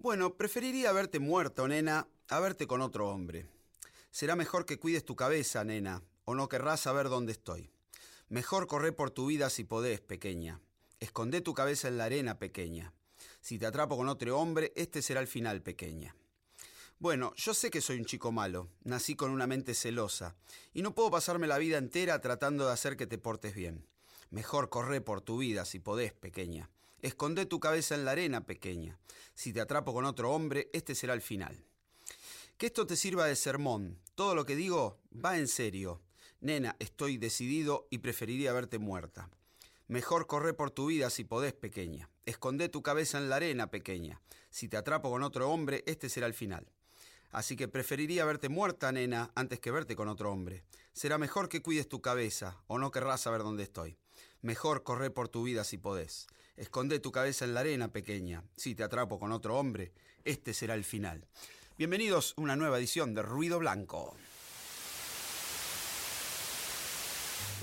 Bueno, preferiría verte muerto, nena, a verte con otro hombre. Será mejor que cuides tu cabeza, nena, o no querrás saber dónde estoy. Mejor corre por tu vida si podés, pequeña. Esconde tu cabeza en la arena, pequeña. Si te atrapo con otro hombre, este será el final, pequeña. Bueno, yo sé que soy un chico malo, nací con una mente celosa, y no puedo pasarme la vida entera tratando de hacer que te portes bien. Mejor corre por tu vida si podés, pequeña. Esconde tu cabeza en la arena, pequeña. Si te atrapo con otro hombre, este será el final. Que esto te sirva de sermón. Todo lo que digo va en serio. Nena, estoy decidido y preferiría verte muerta. Mejor corre por tu vida si podés, pequeña. Esconde tu cabeza en la arena, pequeña. Si te atrapo con otro hombre, este será el final. Así que preferiría verte muerta, nena, antes que verte con otro hombre. Será mejor que cuides tu cabeza, o no querrás saber dónde estoy. Mejor corre por tu vida si podés. Esconde tu cabeza en la arena, pequeña. Si te atrapo con otro hombre, este será el final. Bienvenidos a una nueva edición de Ruido Blanco.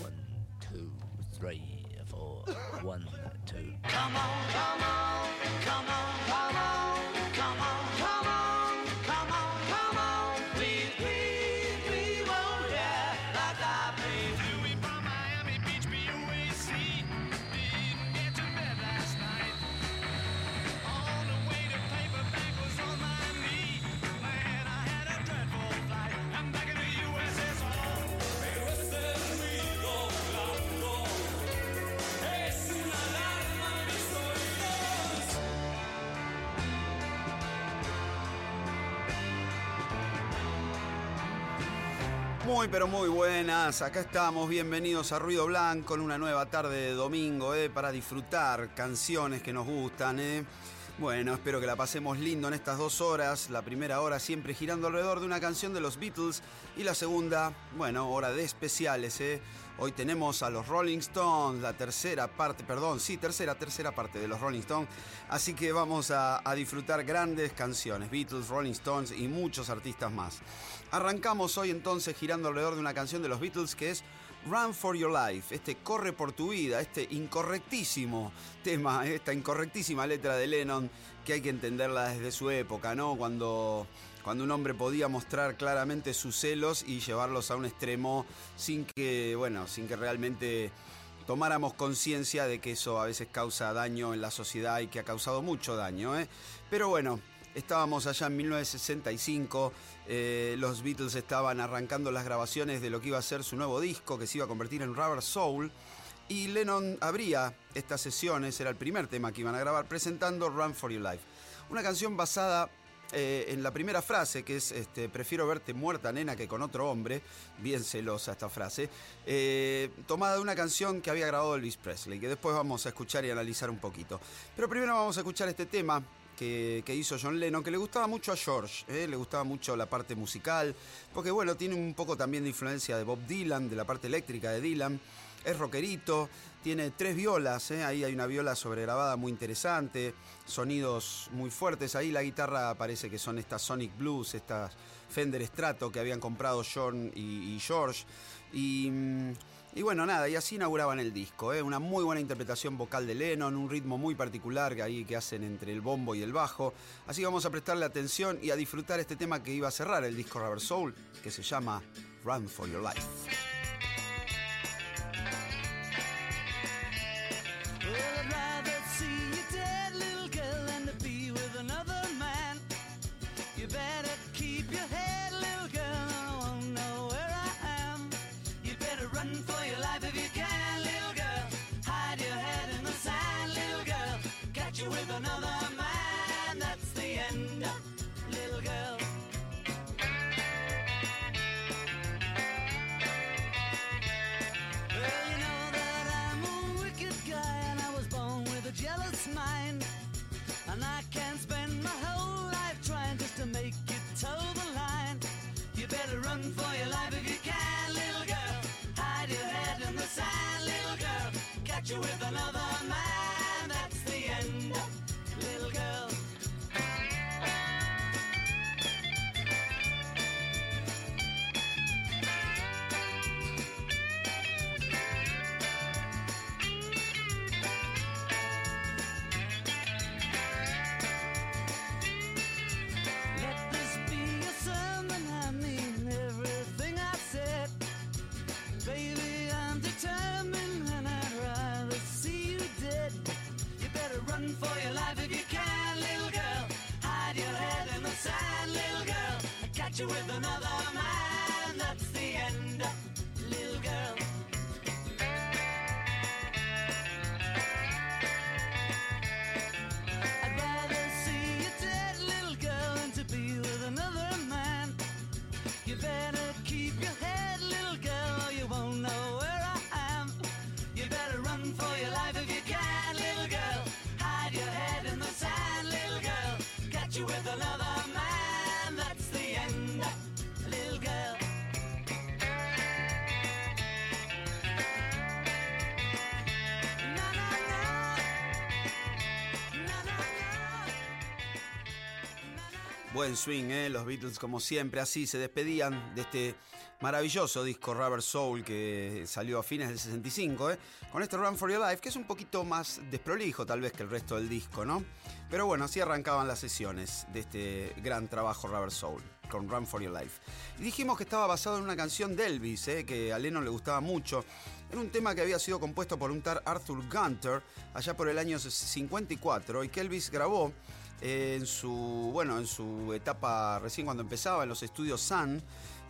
One, two, three, four. One, two. Come on, come on, come on, Muy pero muy buenas, acá estamos, bienvenidos a Ruido Blanco en una nueva tarde de domingo, eh, para disfrutar canciones que nos gustan. Eh. Bueno, espero que la pasemos lindo en estas dos horas, la primera hora siempre girando alrededor de una canción de los Beatles y la segunda, bueno, hora de especiales. Eh. Hoy tenemos a los Rolling Stones, la tercera parte, perdón, sí, tercera, tercera parte de los Rolling Stones. Así que vamos a, a disfrutar grandes canciones, Beatles, Rolling Stones y muchos artistas más. Arrancamos hoy entonces girando alrededor de una canción de los Beatles que es Run for Your Life, este corre por tu vida, este incorrectísimo tema, esta incorrectísima letra de Lennon que hay que entenderla desde su época, ¿no? Cuando cuando un hombre podía mostrar claramente sus celos y llevarlos a un extremo sin que, bueno, sin que realmente tomáramos conciencia de que eso a veces causa daño en la sociedad y que ha causado mucho daño. ¿eh? Pero bueno, estábamos allá en 1965, eh, los Beatles estaban arrancando las grabaciones de lo que iba a ser su nuevo disco, que se iba a convertir en Rubber Soul. Y Lennon abría estas sesiones, era el primer tema que iban a grabar, presentando Run for Your Life. Una canción basada eh, en la primera frase, que es este, prefiero verte muerta, nena, que con otro hombre, bien celosa esta frase, eh, tomada de una canción que había grabado Elvis Presley, que después vamos a escuchar y analizar un poquito. Pero primero vamos a escuchar este tema. Que, hizo John Lennon, que le gustaba mucho a George, eh, le gustaba mucho la parte musical, porque bueno, tiene un poco también de influencia de Bob Dylan, de la parte eléctrica de Dylan, es rockerito, tiene tres violas, ¿eh? ahí hay una viola sobregrabada muy interesante, sonidos muy fuertes, ahí la guitarra parece que son estas Sonic Blues, estas Fender Strato que habían comprado John y, George, y, mm, y, bueno, nada, y así inauguraban el disco, ¿eh? una muy buena interpretación vocal de Lennon, un ritmo muy particular que ahí que hacen entre el bombo y el bajo, así que vamos a prestarle atención y a disfrutar este tema que iba a cerrar el disco Rubber Soul, que se llama Run for Your Life. For your life you with another man. Buen swing, ¿eh? Los Beatles, como siempre, así se despedían de este maravilloso disco Rubber Soul que salió a fines del 65, ¿eh? Con este Run for Your Life, que es un poquito más desprolijo, tal vez, que el resto del disco, ¿no? Pero bueno, así arrancaban las sesiones de este gran trabajo Rubber Soul, con Run for Your Life. Y dijimos que estaba basado en una canción de Elvis, ¿eh? que a Lennon le gustaba mucho. Era un tema que había sido compuesto por un tal Arthur Gunter allá por el año 54 y que Elvis grabó en su bueno en su etapa recién cuando empezaba en los estudios Sun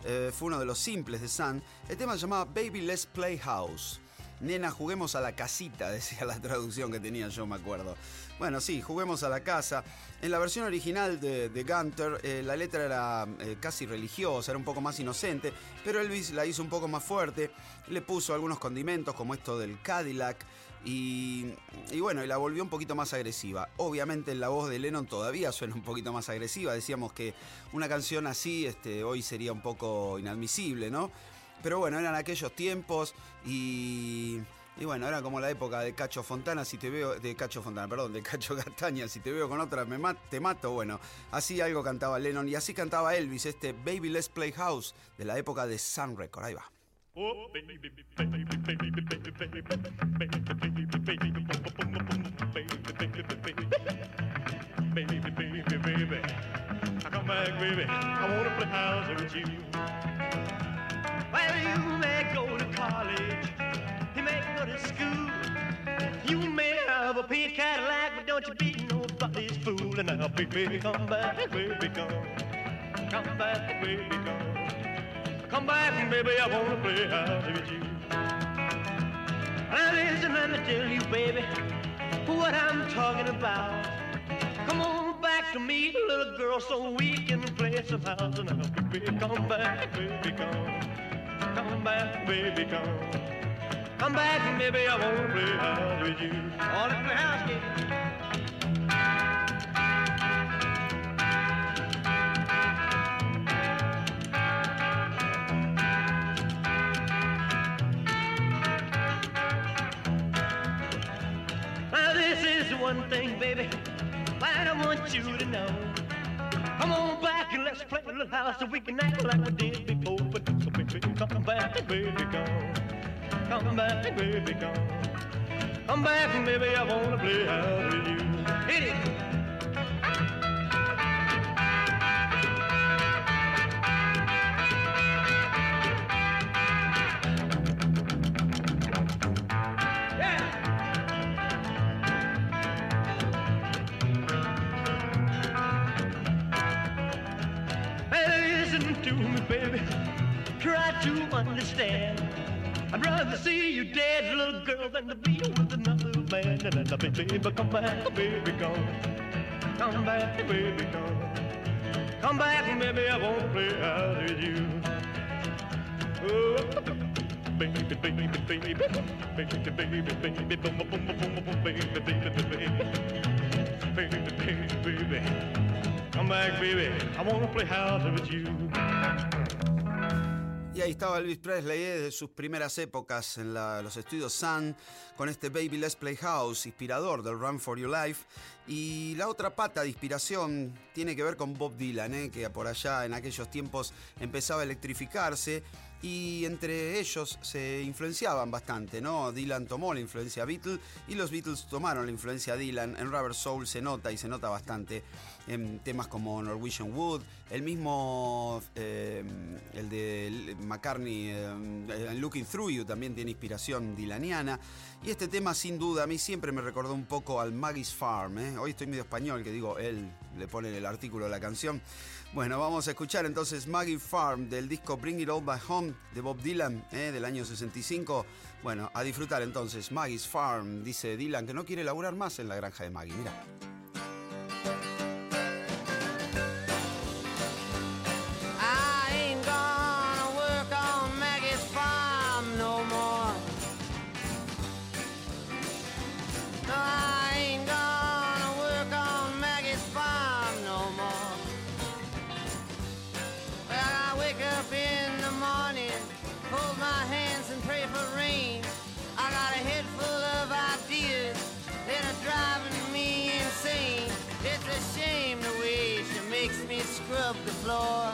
eh, fue uno de los simples de Sun el tema se llamaba Baby Let's Play House Nena, juguemos a la casita, decía la traducción que tenía yo, me acuerdo. Bueno, sí, juguemos a la casa. En la versión original de, de Gunter, eh, la letra era eh, casi religiosa, era un poco más inocente, pero Elvis la hizo un poco más fuerte, le puso algunos condimentos como esto del Cadillac, y, bueno, y la volvió un poquito más agresiva. Obviamente en la voz de Lennon todavía suena un poquito más agresiva. Decíamos que una canción así este, hoy sería un poco inadmisible, ¿no? Pero bueno, eran aquellos tiempos y... Y bueno, era como la época de Cacho Fontana, si te veo, de Cacho Fontana, perdón, de Cacho Castaña, si te veo con otra me te mato, bueno, así algo cantaba Lennon y así cantaba Elvis, este Baby Let's Play House de la época de Sun Record, ahí va. Baby. I wanna play house with you. Well, you may go to college, you may go to school. You may have a pink Cadillac, but don't you be nobody's fool. And now, baby, come back, baby, come. Come back, baby, come. Come back, baby, I wanna play house with you. Now listen, let me tell you, baby, what I'm talking about. Little girl, so we can play some house and now. Baby, come back, baby, come. Come back, baby, come. Come back, baby, I wanna play house with you. I wanna play house, is one thing, baby, that I want you to know. Come on back and let's play a little house so we can act like we did before. But so baby, come back, baby, come. Come back, baby, come. Come back, baby, I wanna play house with you. Hit it. Baby. Try to understand. I'd rather see you dead, little girl, than to be with another man. And then, baby, come back, baby, come. Come back, baby, come. Come back, baby, I wanna play house with you. Oh, baby, baby, baby, baby, baby, baby, baby, boom, baby, baby, baby, baby, baby, baby. Come back, baby. I wanna play house with you. Y ahí estaba Elvis Presley eh, de sus primeras épocas en los estudios Sun con este Baby Let's Play House, inspirador del Run for Your Life. Y la otra pata de inspiración tiene que ver con Bob Dylan, eh, que por allá en aquellos tiempos empezaba a electrificarse y entre ellos se influenciaban bastante, ¿no? Dylan tomó la influencia Beatles y los Beatles tomaron la influencia Dylan. En Rubber Soul se nota y se nota bastante en temas como Norwegian Wood, el mismo, eh, el de McCartney, eh, Looking Through You también tiene inspiración dilaniana. Y este tema sin duda a mí siempre me recordó un poco al Maggie's Farm. ¿eh? Hoy estoy medio español, que digo, él le pone el artículo de la canción. Bueno, vamos a escuchar entonces Maggie Farm del disco Bring It All Back Home de Bob Dylan ¿eh? del año 65. Bueno, a disfrutar entonces Maggie's Farm, dice Dylan que no quiere laburar más en la granja de Maggie. Mira. Gonna work on Maggie's farm no more. No, I my hands and pray for rain. I got a head full of ideas that are driving me insane. It's a shame the way she makes me scrub the floor.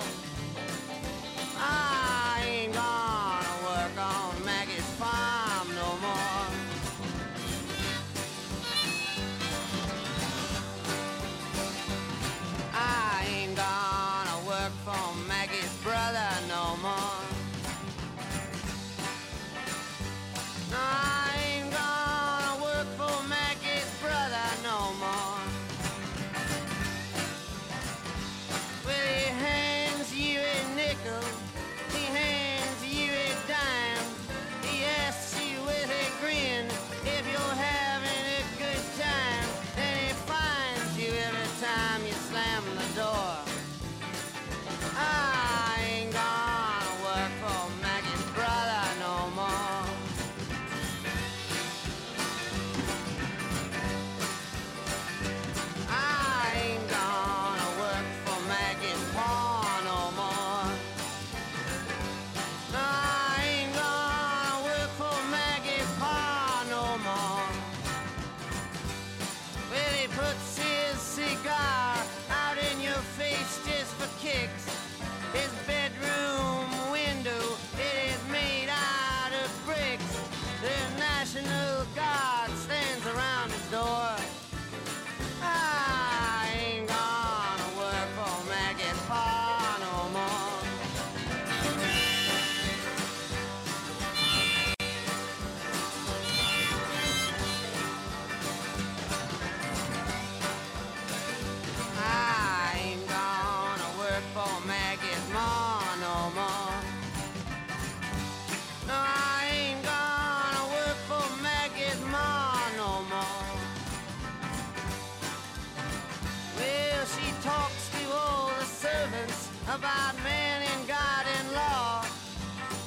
About man and God and law.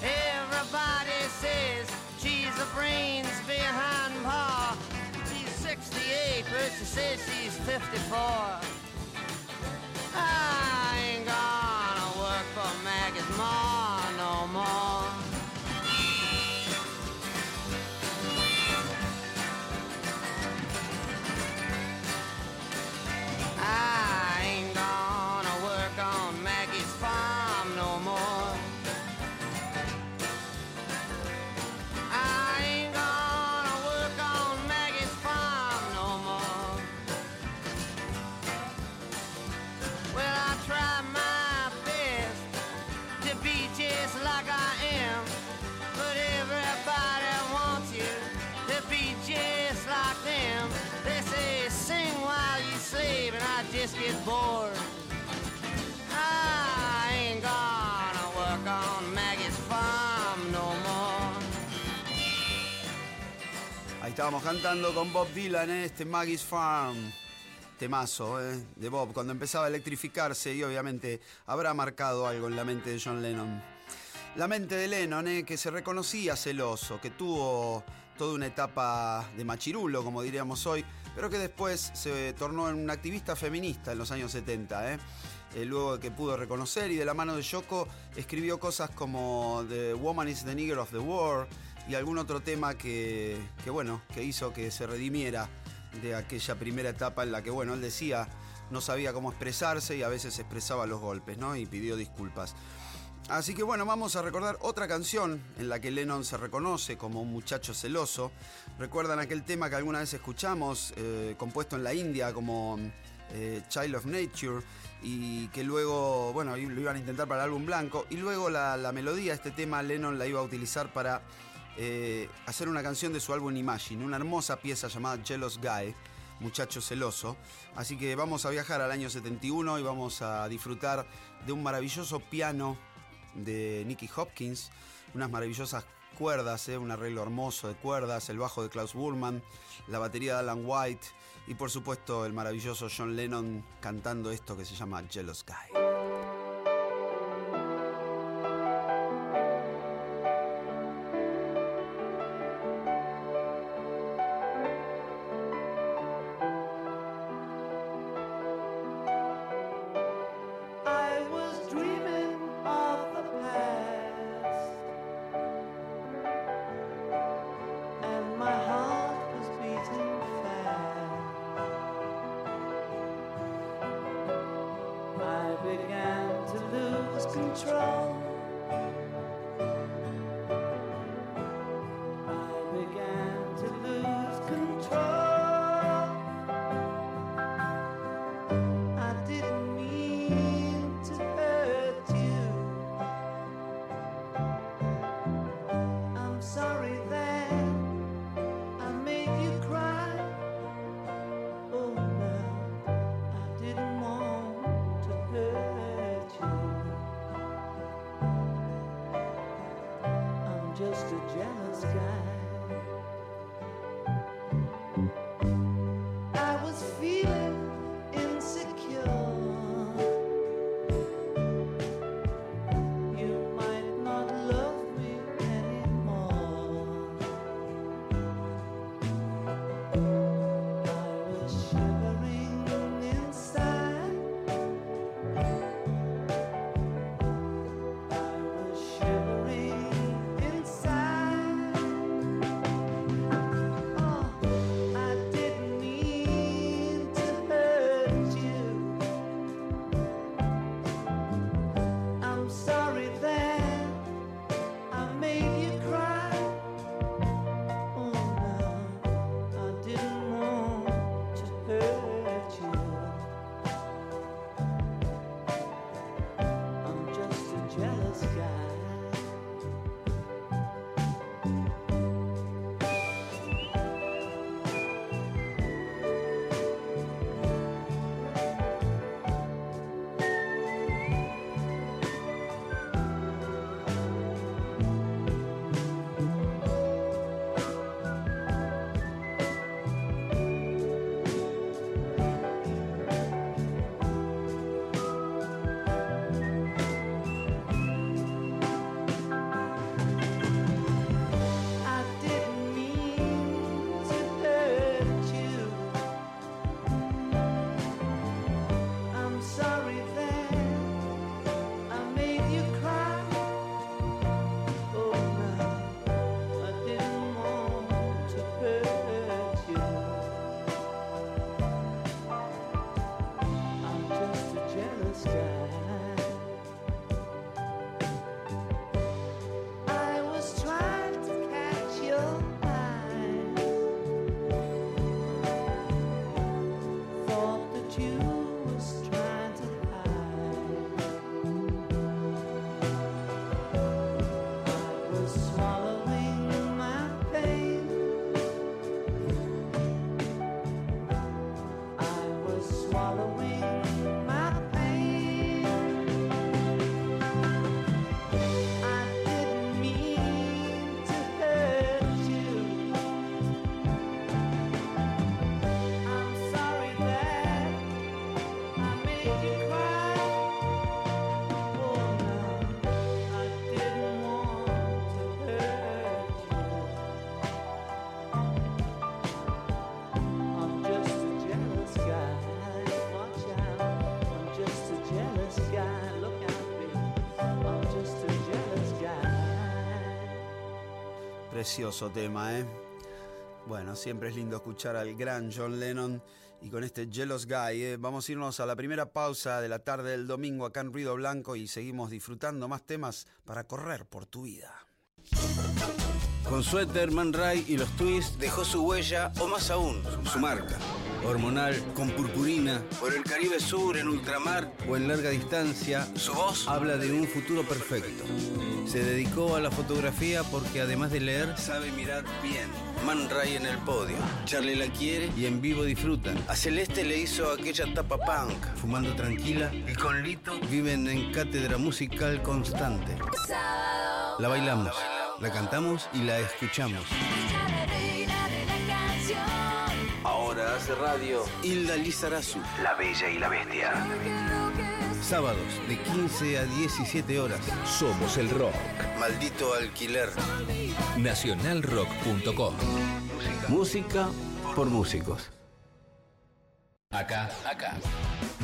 Everybody says she's the brains behind Pa. She's 68, but she says she's 54. I ain't gonna work for Maggie's ma Maggie's farm. Ahí estábamos cantando con Bob Dylan, ¿eh? este Maggie's Farm. Temazo, ¿eh? de Bob, cuando empezaba a electrificarse y obviamente habrá marcado algo en la mente de John Lennon. La mente de Lennon, ¿eh? que se reconocía celoso, que tuvo toda una etapa de machirulo, como diríamos hoy, pero que después se tornó en un activista feminista en los años 70. ¿eh? Eh, luego que pudo reconocer y de la mano de Yoko escribió cosas como The Woman is the Nigger of the War y algún otro tema que, que, bueno, que hizo que se redimiera de aquella primera etapa en la que, bueno, él decía no sabía cómo expresarse y a veces expresaba los golpes, ¿no? Y pidió disculpas. Así que bueno, vamos a recordar otra canción en la que Lennon se reconoce como un muchacho celoso. ¿Recuerdan aquel tema que alguna vez escuchamos, eh, compuesto en la India como eh, Child of Nature? Y que luego, bueno, lo iban a intentar para el álbum blanco. Y luego la, melodía, este tema, Lennon la iba a utilizar para eh, hacer una canción de su álbum Imagine, una hermosa pieza llamada Jealous Guy, muchacho celoso. Así que vamos a viajar al año 71 y vamos a disfrutar de un maravilloso piano de Nicky Hopkins, unas maravillosas cuerdas, eh, un arreglo hermoso de cuerdas, el bajo de Klaus Burman, la batería de Alan White y por supuesto el maravilloso John Lennon cantando esto que se llama Jealous Guy. Tema, ¿eh? Bueno, siempre es lindo escuchar al gran John Lennon y con este Jealous Guy. eh. Vamos a irnos a la primera pausa de la tarde del domingo acá en Ruido Blanco y seguimos disfrutando más temas para correr por tu vida. Con Suéter, Man Ray y los Twists dejó su huella, o más aún, su marca. Hormonal, con purpurina, por el Caribe Sur, en ultramar o en larga distancia, su voz habla de un futuro perfecto. Se dedicó a la fotografía porque además de leer, sabe mirar bien. Man Ray en el podio. Charlie la quiere y en vivo disfrutan. A Celeste le hizo aquella tapa punk, fumando tranquila, y con Lito viven en cátedra musical constante. La bailamos, la cantamos y la escuchamos. Hace radio Hilda Lizarazu. La Bella y la Bestia. Sábados de 15 a 17 horas. Somos el rock. Maldito alquiler. Nacionalrock.com. Música por músicos. Acá, acá.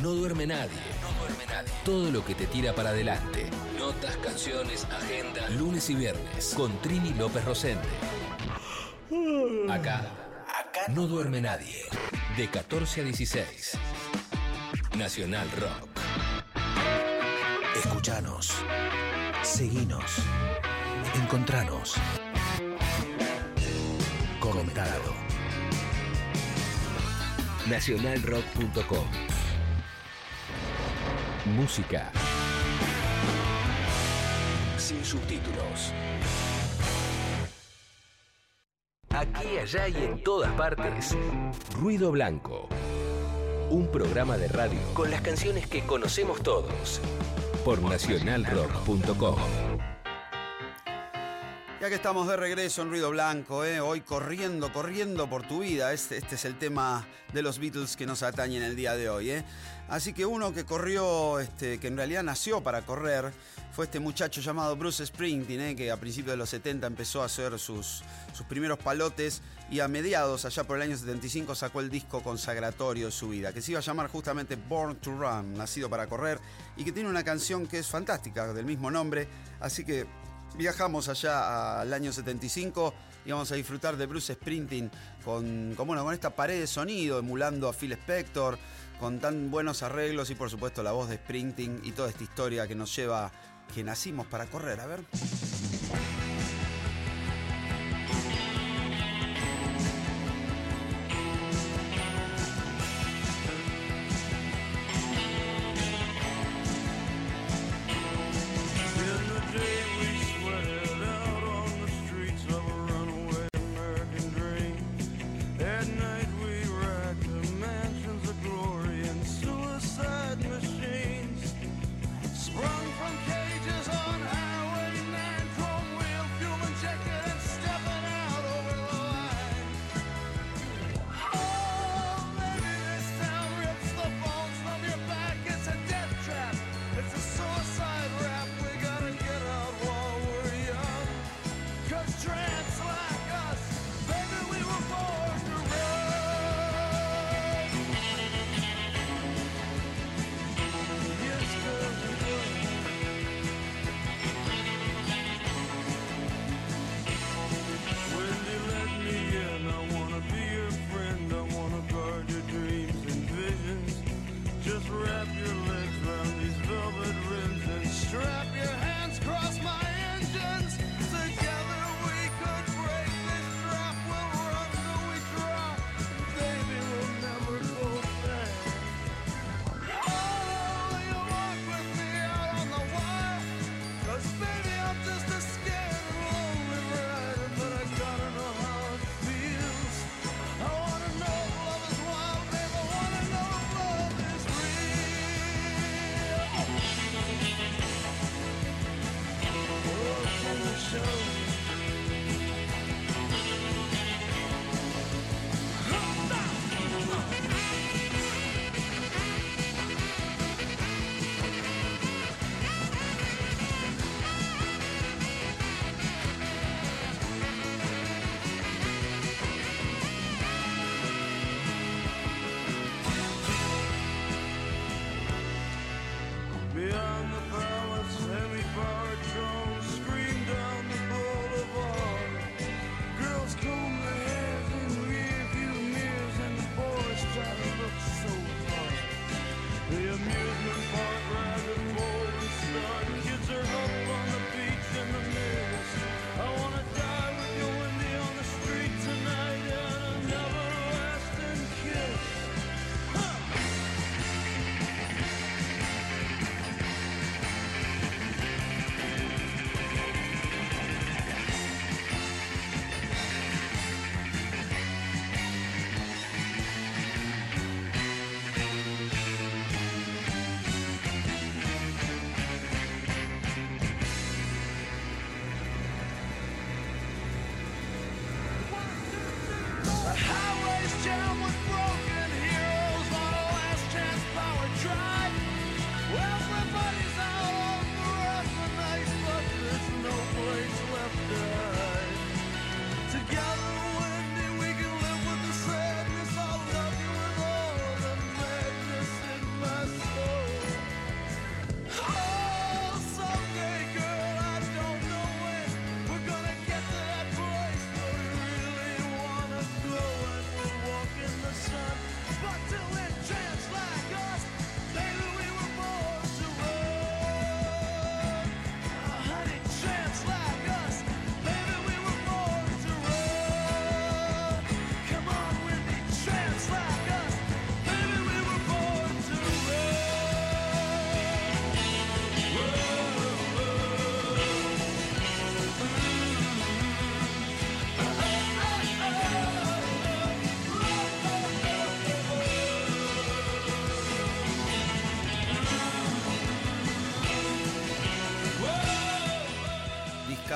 No duerme nadie. No duerme nadie. Todo lo que te tira para adelante. Notas, canciones, agenda. Lunes y viernes. Con Trini López Rosente. Acá. Acá no duerme nadie. De 14 a 16. Nacional Rock. Escuchanos. Seguinos. Encontranos. Comentado. Nacionalrock.com. Música. Sin subtítulos. Aquí, allá y en todas partes. Ruido Blanco. Un programa de radio con las canciones que conocemos todos. Por nacionalrock.com. Ya que estamos de regreso en Ruido Blanco, ¿eh? hoy corriendo, corriendo por tu vida. Este, este es el tema de los Beatles que nos atañe en el día de hoy. ¿eh? Así que uno que corrió, este, que en realidad nació para correr, fue este muchacho llamado Bruce Springsteen, ¿eh? que a principios de los 70 empezó a hacer sus, sus primeros palotes y a mediados, allá por el año 75, sacó el disco consagratorio de su vida, que se iba a llamar justamente Born to Run, nacido para correr, y que tiene una canción que es fantástica, del mismo nombre. Así que Viajamos allá al año 75 y vamos a disfrutar de Bruce Springsteen con, con, con esta pared de sonido, emulando a Phil Spector, con tan buenos arreglos y por supuesto la voz de Springsteen y toda esta historia que nos lleva, que nacimos para correr. A ver.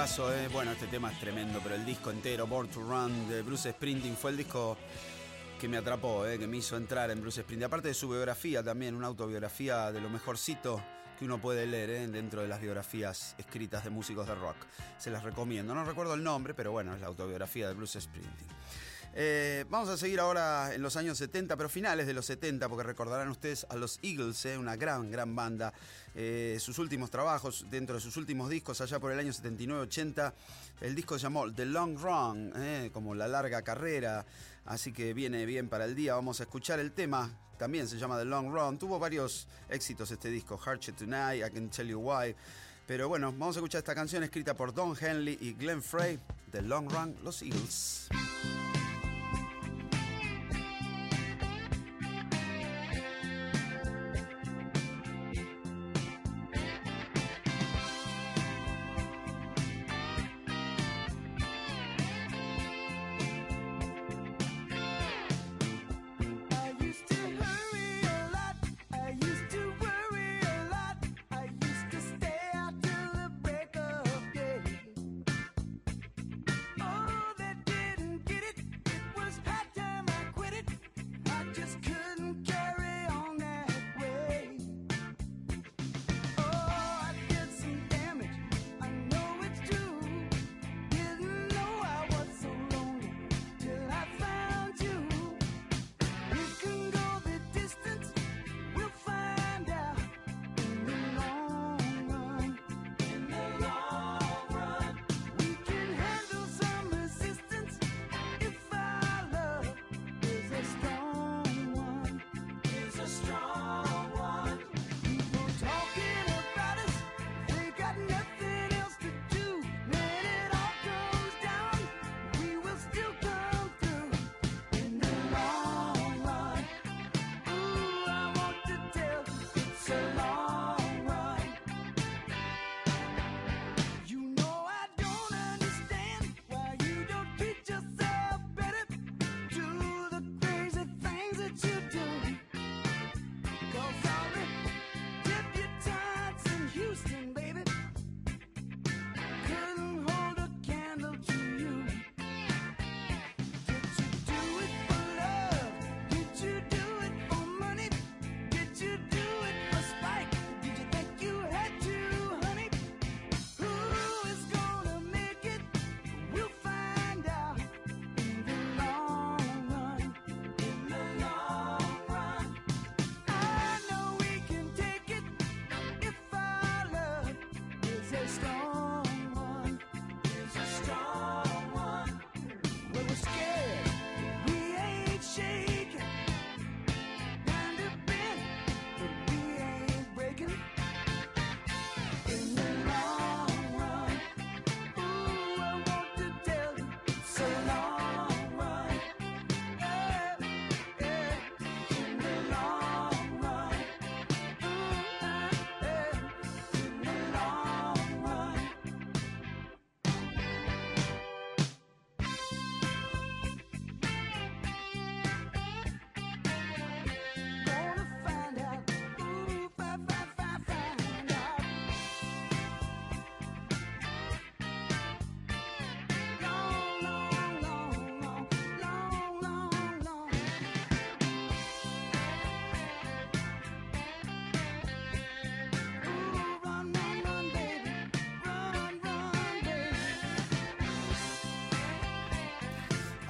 Discazo, ¿eh? Bueno, este tema es tremendo, pero el disco entero, Born to Run, de Bruce Springsteen, fue el disco que me atrapó, ¿eh? que me hizo entrar en Bruce Springsteen. Aparte de su biografía también, una autobiografía de lo mejorcito que uno puede leer ¿eh? dentro de las biografías escritas de músicos de rock. Se las recomiendo. No recuerdo el nombre, pero bueno, es la autobiografía de Bruce Springsteen. Eh, vamos a seguir ahora en los años 70, pero finales de los 70, porque recordarán ustedes a los Eagles, eh, una gran, gran banda. Eh, sus últimos trabajos, dentro de sus últimos discos, allá por el año 79-80, el disco se llamó The Long Run, como la larga carrera, así que viene bien para el día. Vamos a escuchar el tema, también se llama The Long Run. Tuvo varios éxitos este disco, Hard Shit Tonight, I Can Tell You Why. Pero bueno, vamos a escuchar esta canción escrita por Don Henley y Glenn Frey, The Long Run, los Eagles.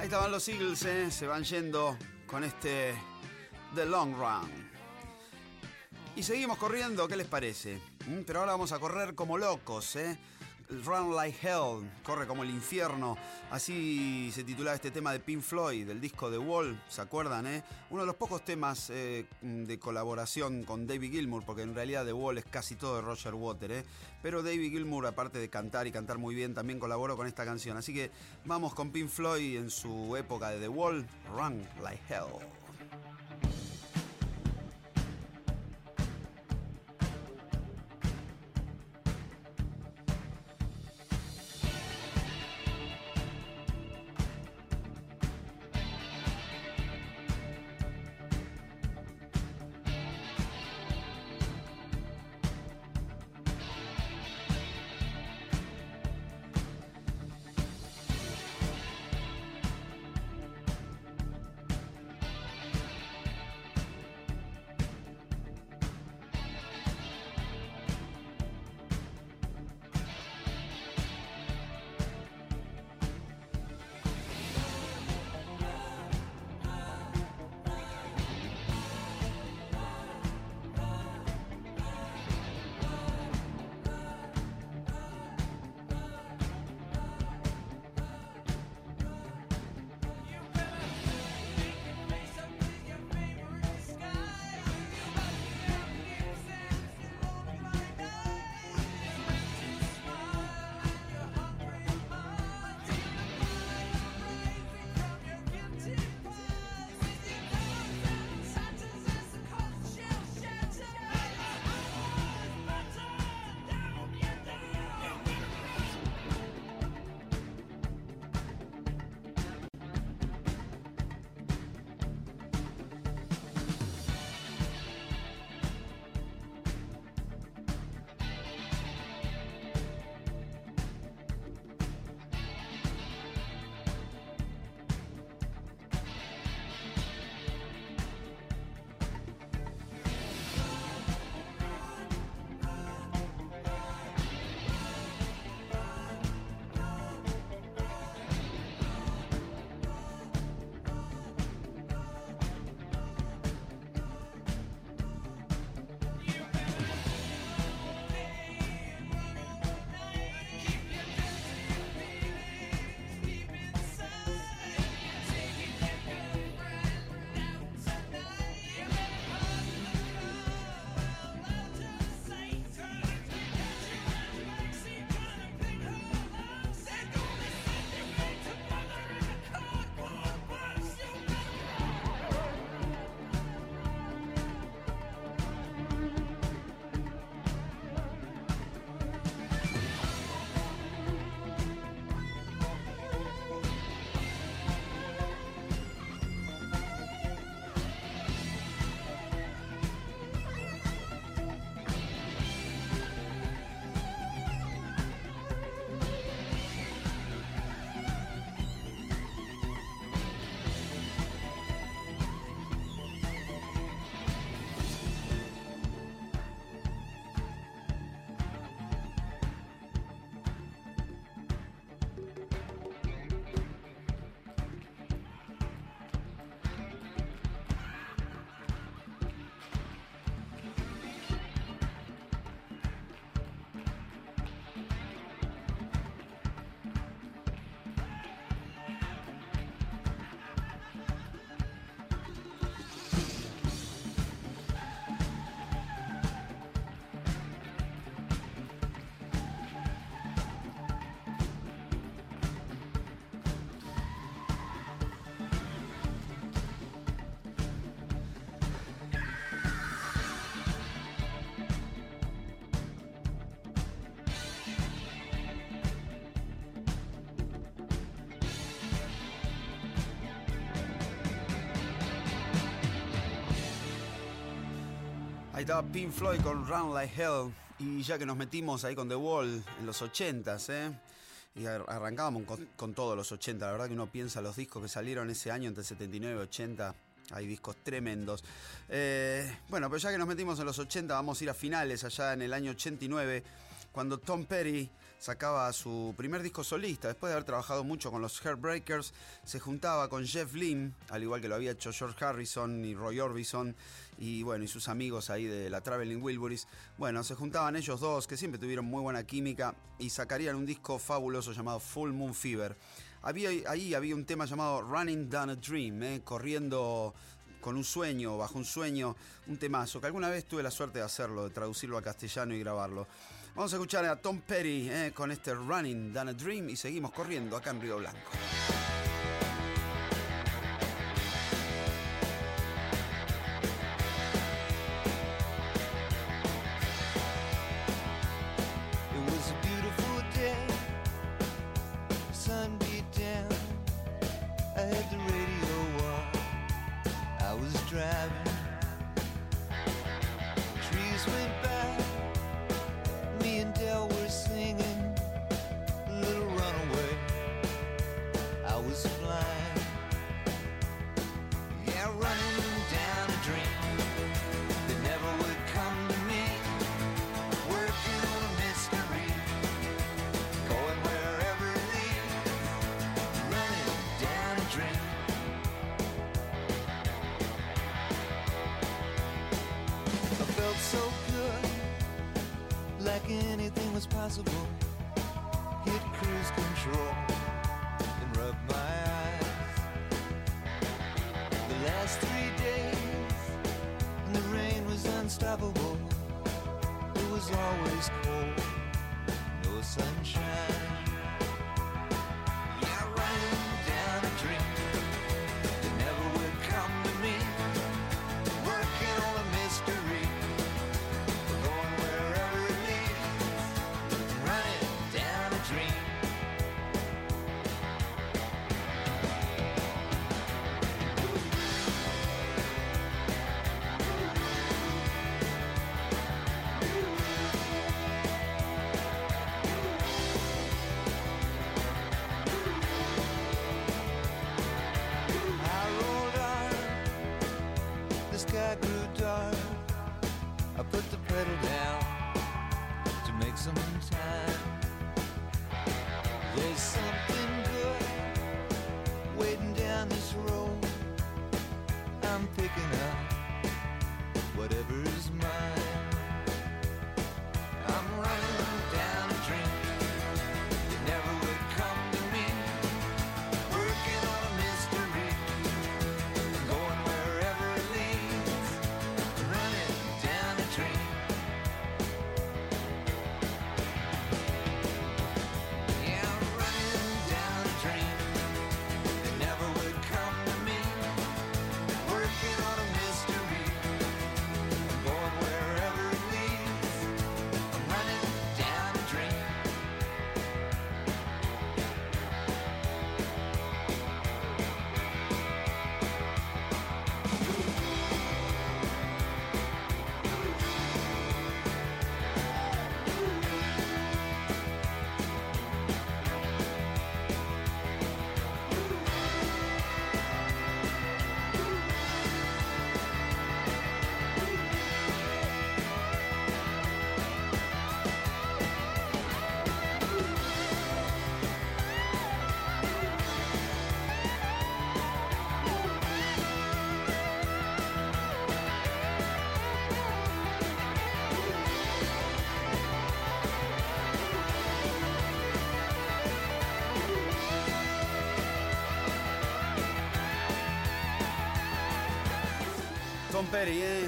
Ahí estaban los Eagles, ¿eh? se van yendo con este The Long Run. Y seguimos corriendo, ¿qué les parece? ¿Mm? Pero ahora vamos a correr como locos, ¿eh? Run Like Hell, corre como el infierno. Así se titulaba este tema de Pink Floyd, del disco The Wall, ¿se acuerdan? Eh? Uno de los pocos temas eh, de colaboración con David Gilmour, porque en realidad The Wall es casi todo de Roger Water, ¿eh? Pero David Gilmour, aparte de cantar y cantar muy bien, también colaboró con esta canción. Así que vamos con Pink Floyd en su época de The Wall, Run Like Hell. Ahí estaba Pink Floyd con Run Like Hell. Y ya que nos metimos ahí con The Wall en los 80s, ¿eh? Y ar- arrancábamos con, con todos los 80. La verdad que uno piensa los discos que salieron ese año entre 79 y 80. Hay discos tremendos. Eh, bueno, pero ya que nos metimos en los 80, vamos a ir a finales, allá en el año 89, cuando Tom Petty sacaba su primer disco solista. Después de haber trabajado mucho con los Heartbreakers, se juntaba con Jeff Lynne, al igual que lo había hecho George Harrison y Roy Orbison, y bueno, y sus amigos ahí de la Traveling Wilburys. Bueno, se juntaban ellos dos, que siempre tuvieron muy buena química, y sacarían un disco fabuloso llamado Full Moon Fever. Había, ahí había un tema llamado Running Down a Dream, ¿eh? corriendo con un sueño, bajo un sueño, un temazo, que alguna vez tuve la suerte de hacerlo, de traducirlo a castellano y grabarlo. Vamos a escuchar a Tom Petty ¿eh? con este Running Down a Dream y seguimos corriendo acá en Río Blanco. Anything was possible. Hit cruise control and rub my eyes. The last three days, and the rain was unstoppable. It was always cold, no sunshine.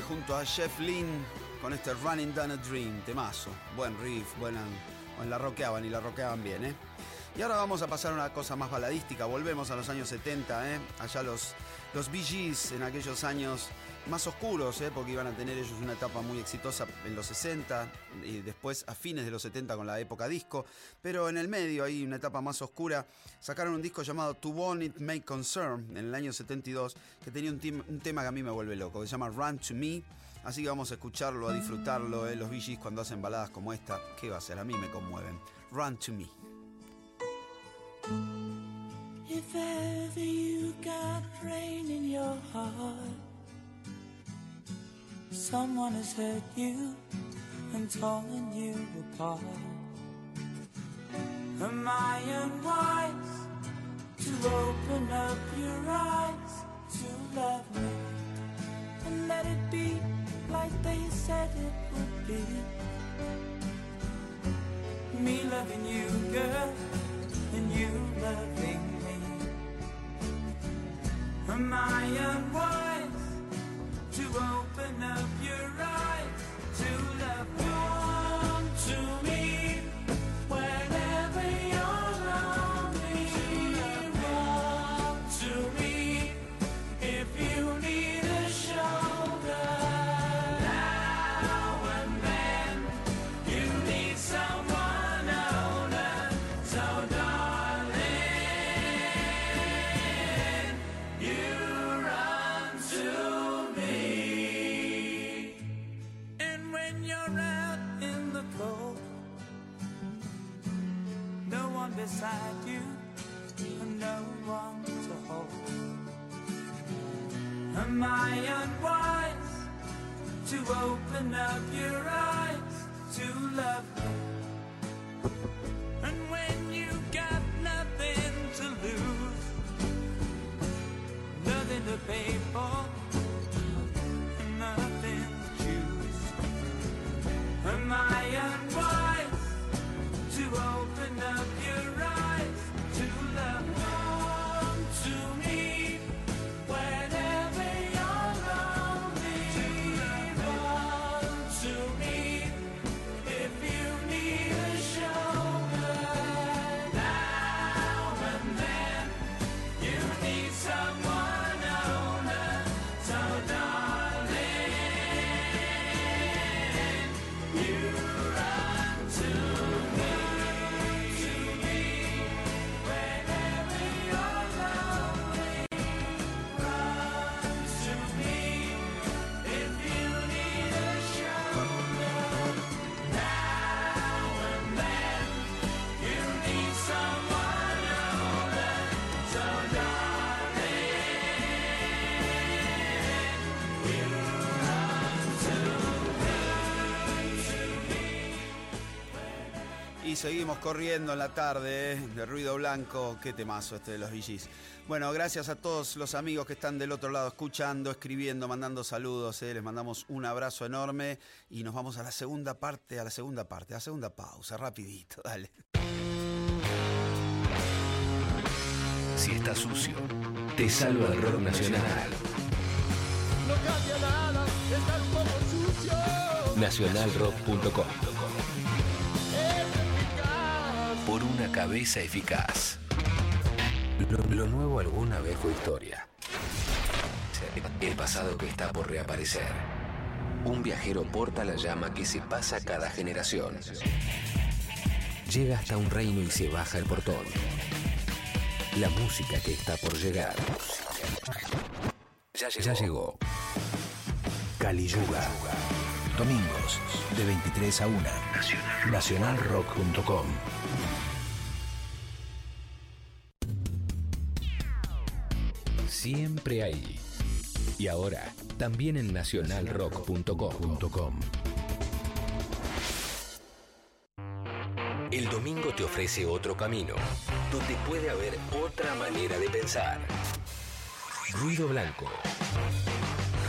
Junto a Jeff Lynne con este Running Down a Dream, temazo. Buen riff, buena. Bueno, la rockeaban y la rockeaban bien, ¿eh? Y ahora vamos a pasar a una cosa más baladística. Volvemos a los años 70, ¿eh? Allá los, los Bee Gees en aquellos años más oscuros, ¿eh? porque iban a tener ellos una etapa muy exitosa en los 60 y después a fines de los 70 con la época disco. Pero en el medio, hay una etapa más oscura, sacaron un disco llamado To Want It May Concern en el año 72, que tenía un, tema que a mí me vuelve loco, que se llama Run to Me. Así que vamos a escucharlo, a disfrutarlo. eh, Los Gees cuando hacen baladas como esta, ¿qué va a ser? A mí me conmueven. Run to me. If ever you got rain in your heart, someone has hurt you and torn you apart. Am I unwise to open up your eyes to love me and let it be like they said it would be? Me loving you, girl, and you loving me. Am I unwise to open up Now. out. Seguimos corriendo en la tarde eh, de ruido blanco. Qué temazo este de los VGs. Bueno, gracias a todos los amigos que están del otro lado escuchando, escribiendo, mandando saludos. eh. Les mandamos un abrazo enorme y nos vamos a la segunda parte, a la segunda parte, a la segunda pausa, rapidito, dale. Si está sucio, te salva el rock nacional. No cambia nada, está un poco sucio. Nacionalrock.com. Por una cabeza eficaz. Lo, lo nuevo alguna vez fue historia. El pasado que está por reaparecer. Un viajero porta la llama que se pasa cada generación. Llega hasta un reino y se baja el portón. La música que está por llegar. Ya llegó. Ya llegó. Caliyuga. Domingos, de 23 a 1. Nacionalrock.com. Siempre ahí. Y ahora, también en nacionalrock.com. El domingo te ofrece otro camino, donde puede haber otra manera de pensar. Ruido Blanco.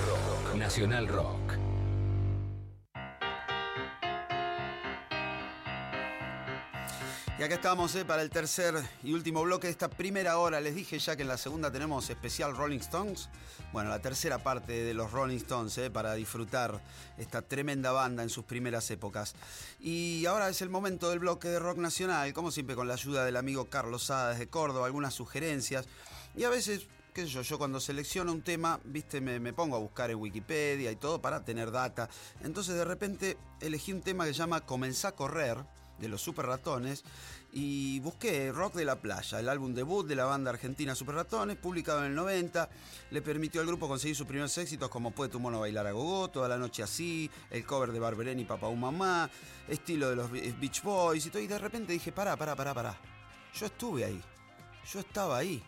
Rock. Nacional Rock. Y acá estamos eh, para el tercer y último bloque de esta primera hora. Les dije ya que en la segunda tenemos especial Rolling Stones. Bueno, la tercera parte de los Rolling Stones eh, para disfrutar esta tremenda banda en sus primeras épocas. Y ahora es el momento del bloque de rock nacional, como siempre con la ayuda del amigo Carlos Sada desde Córdoba, algunas sugerencias. Y a veces qué sé yo, yo cuando selecciono un tema, viste, me, me pongo a buscar en Wikipedia y todo para tener data. Entonces de repente elegí un tema que se llama Comenzá a correr, de los Super Ratones y busqué Rock de la Playa, el álbum debut de la banda argentina Super Ratones, publicado en el 90. Le permitió al grupo conseguir sus primeros éxitos como Puede tu mono bailar a gogo, Toda la noche así, el cover de Barberén y Papá un Mamá, estilo de los Beach Boys y todo. Y de repente dije, pará, pará, pará, pará. Yo estuve ahí. Yo estaba ahí.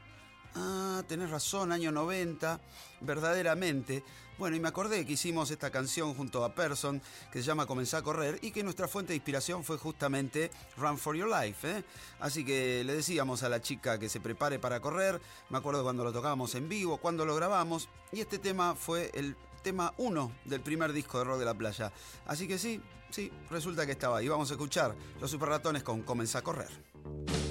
Ah, tenés razón, año 90, verdaderamente. Bueno, y me acordé que hicimos esta canción junto a Person, que se llama Comenzá a correr, y que nuestra fuente de inspiración fue justamente Run for Your Life. ¿eh? Así que le decíamos a la chica que se prepare para correr, me acuerdo cuando lo tocábamos en vivo, cuando lo grabamos, y este tema fue el tema 1 del primer disco de Rock de la Playa. Así que sí, sí, resulta que estaba ahí. Vamos a escuchar los Super Ratones con Comenzá a correr.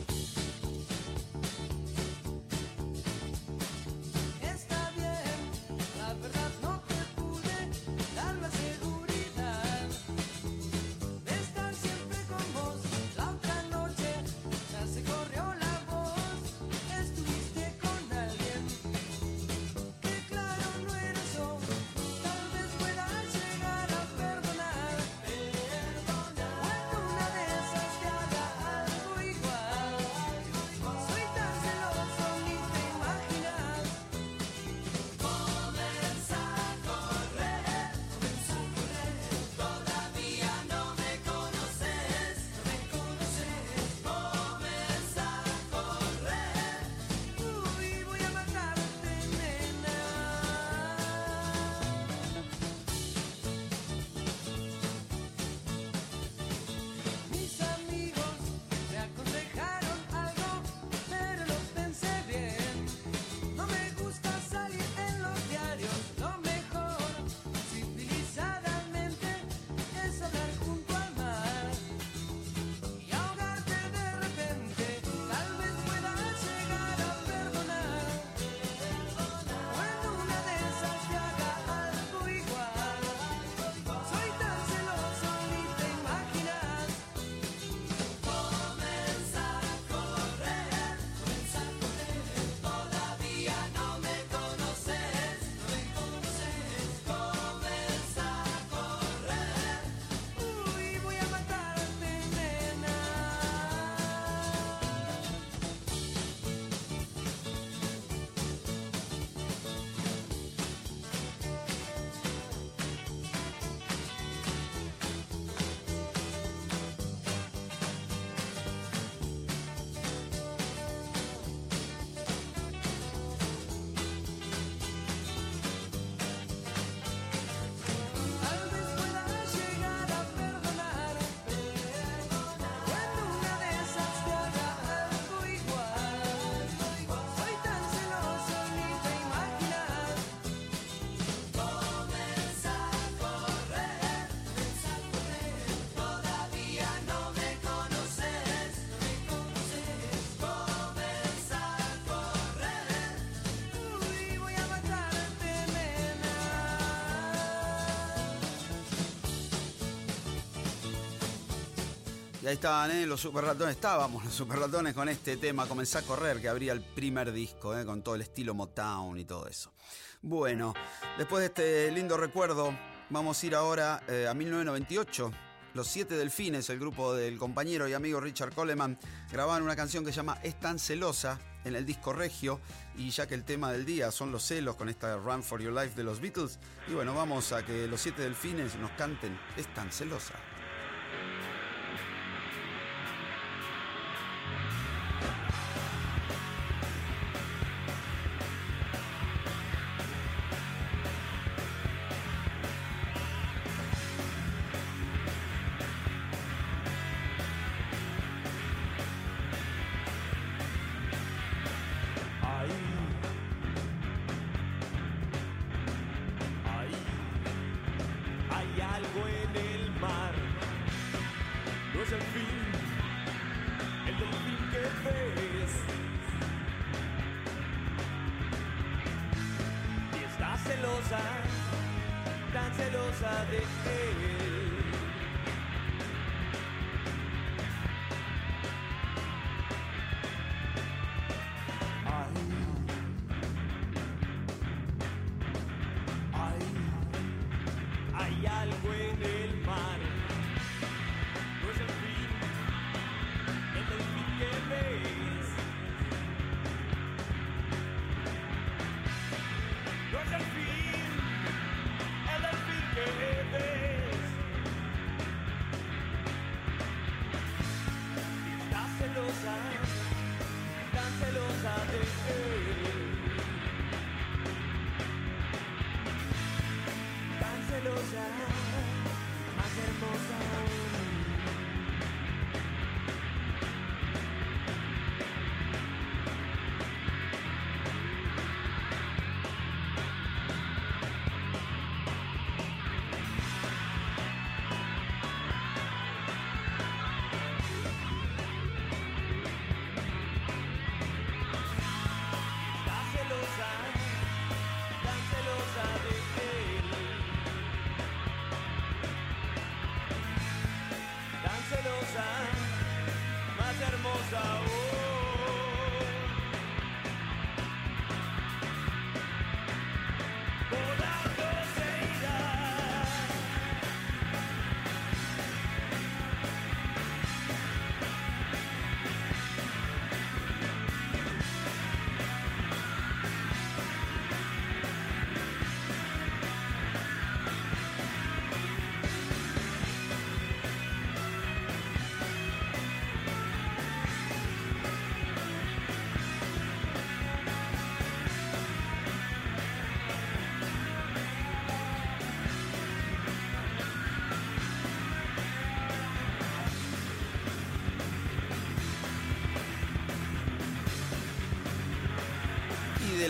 Y ahí estaban, ¿eh? Los super ratones. Estábamos los super ratones con este tema. Comenzá a correr, que abría el primer disco, ¿eh? Con todo el estilo Motown y todo eso. Bueno, después de este lindo recuerdo, vamos a ir ahora eh, a 1998. Los Siete Delfines, el grupo del compañero y amigo Richard Coleman, grababan una canción que se llama Es tan celosa en el disco Regio. Y ya que el tema del día son los celos con esta Run for Your Life de los Beatles. Y bueno, vamos a que los Siete Delfines nos canten Es tan celosa.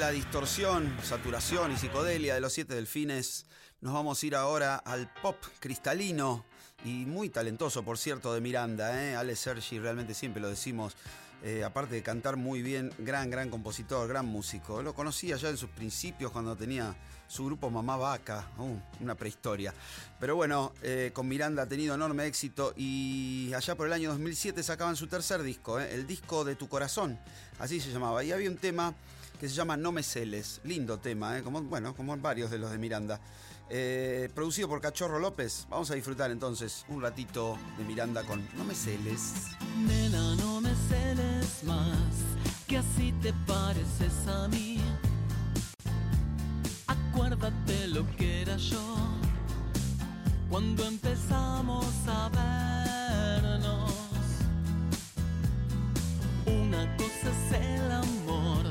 La distorsión, saturación y psicodelia de los siete delfines, nos vamos a ir ahora al pop cristalino y muy talentoso, por cierto, de Miranda. ¿eh? Ale Sergi, realmente siempre lo decimos. eh, aparte de cantar muy bien, gran, gran compositor, gran músico. Lo conocía ya en sus principios cuando tenía su grupo Mamá Vaca, uh, una prehistoria. Pero bueno, eh, con Miranda ha tenido enorme éxito y allá por el año 2007 sacaban su tercer disco, ¿eh? el disco de tu corazón, así se llamaba. Y había un tema que se llama No me celes, lindo tema, ¿eh? como, bueno, como varios de los de Miranda. Eh, producido por Cachorro López. Vamos a disfrutar entonces un ratito de Miranda con No me celes. Nena, no me celes más, que así te pareces a mí. Acuérdate lo que era yo cuando empezamos a vernos. Una cosa es el amor,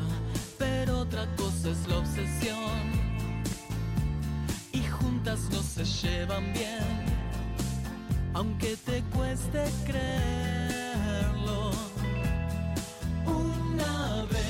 otra cosa es la obsesión. Y juntas no se llevan bien aunque te cueste creerlo. Una vez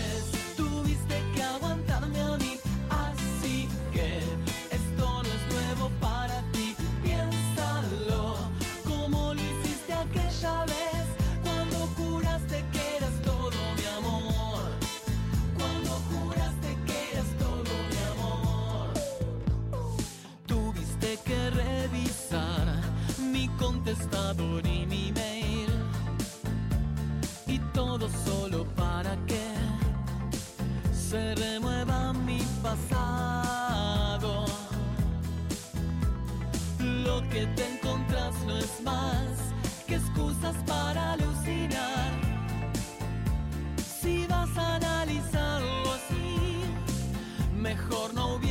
contestador y mi mail. Y todo solo para que se remueva mi pasado. Lo que te encontrás no es más que excusas para alucinar. Si vas a analizarlo así, mejor no hubieras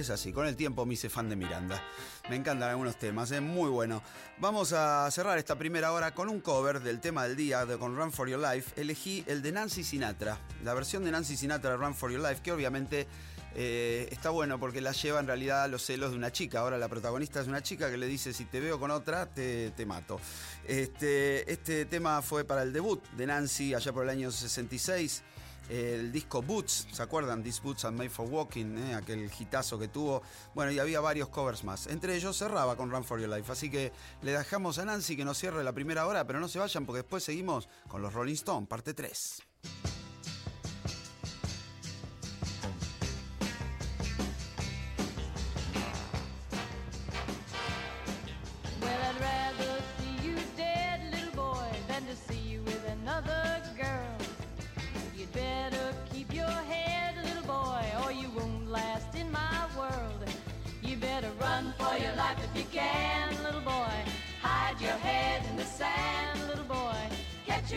es así. Con el tiempo me hice fan de Miranda. Me encantan algunos temas, es muy bueno. Vamos a cerrar esta primera hora con un cover del tema del día de con Run for Your Life. Elegí el de Nancy Sinatra, la versión de Nancy Sinatra de Run for Your Life, que obviamente eh, está bueno porque la lleva en realidad a los celos de una chica. Ahora la protagonista es una chica que le dice: Si te veo con otra, te, te mato. Este, este tema fue para el debut de Nancy allá por el año 66 el disco Boots, ¿se acuerdan? These Boots are made for walking, ¿eh? aquel hitazo que tuvo. Bueno, y había varios covers más. Entre ellos cerraba con Run for Your Life. Así que le dejamos a Nancy que nos cierre la primera hora, pero no se vayan porque después seguimos con los Rolling Stones, parte 3.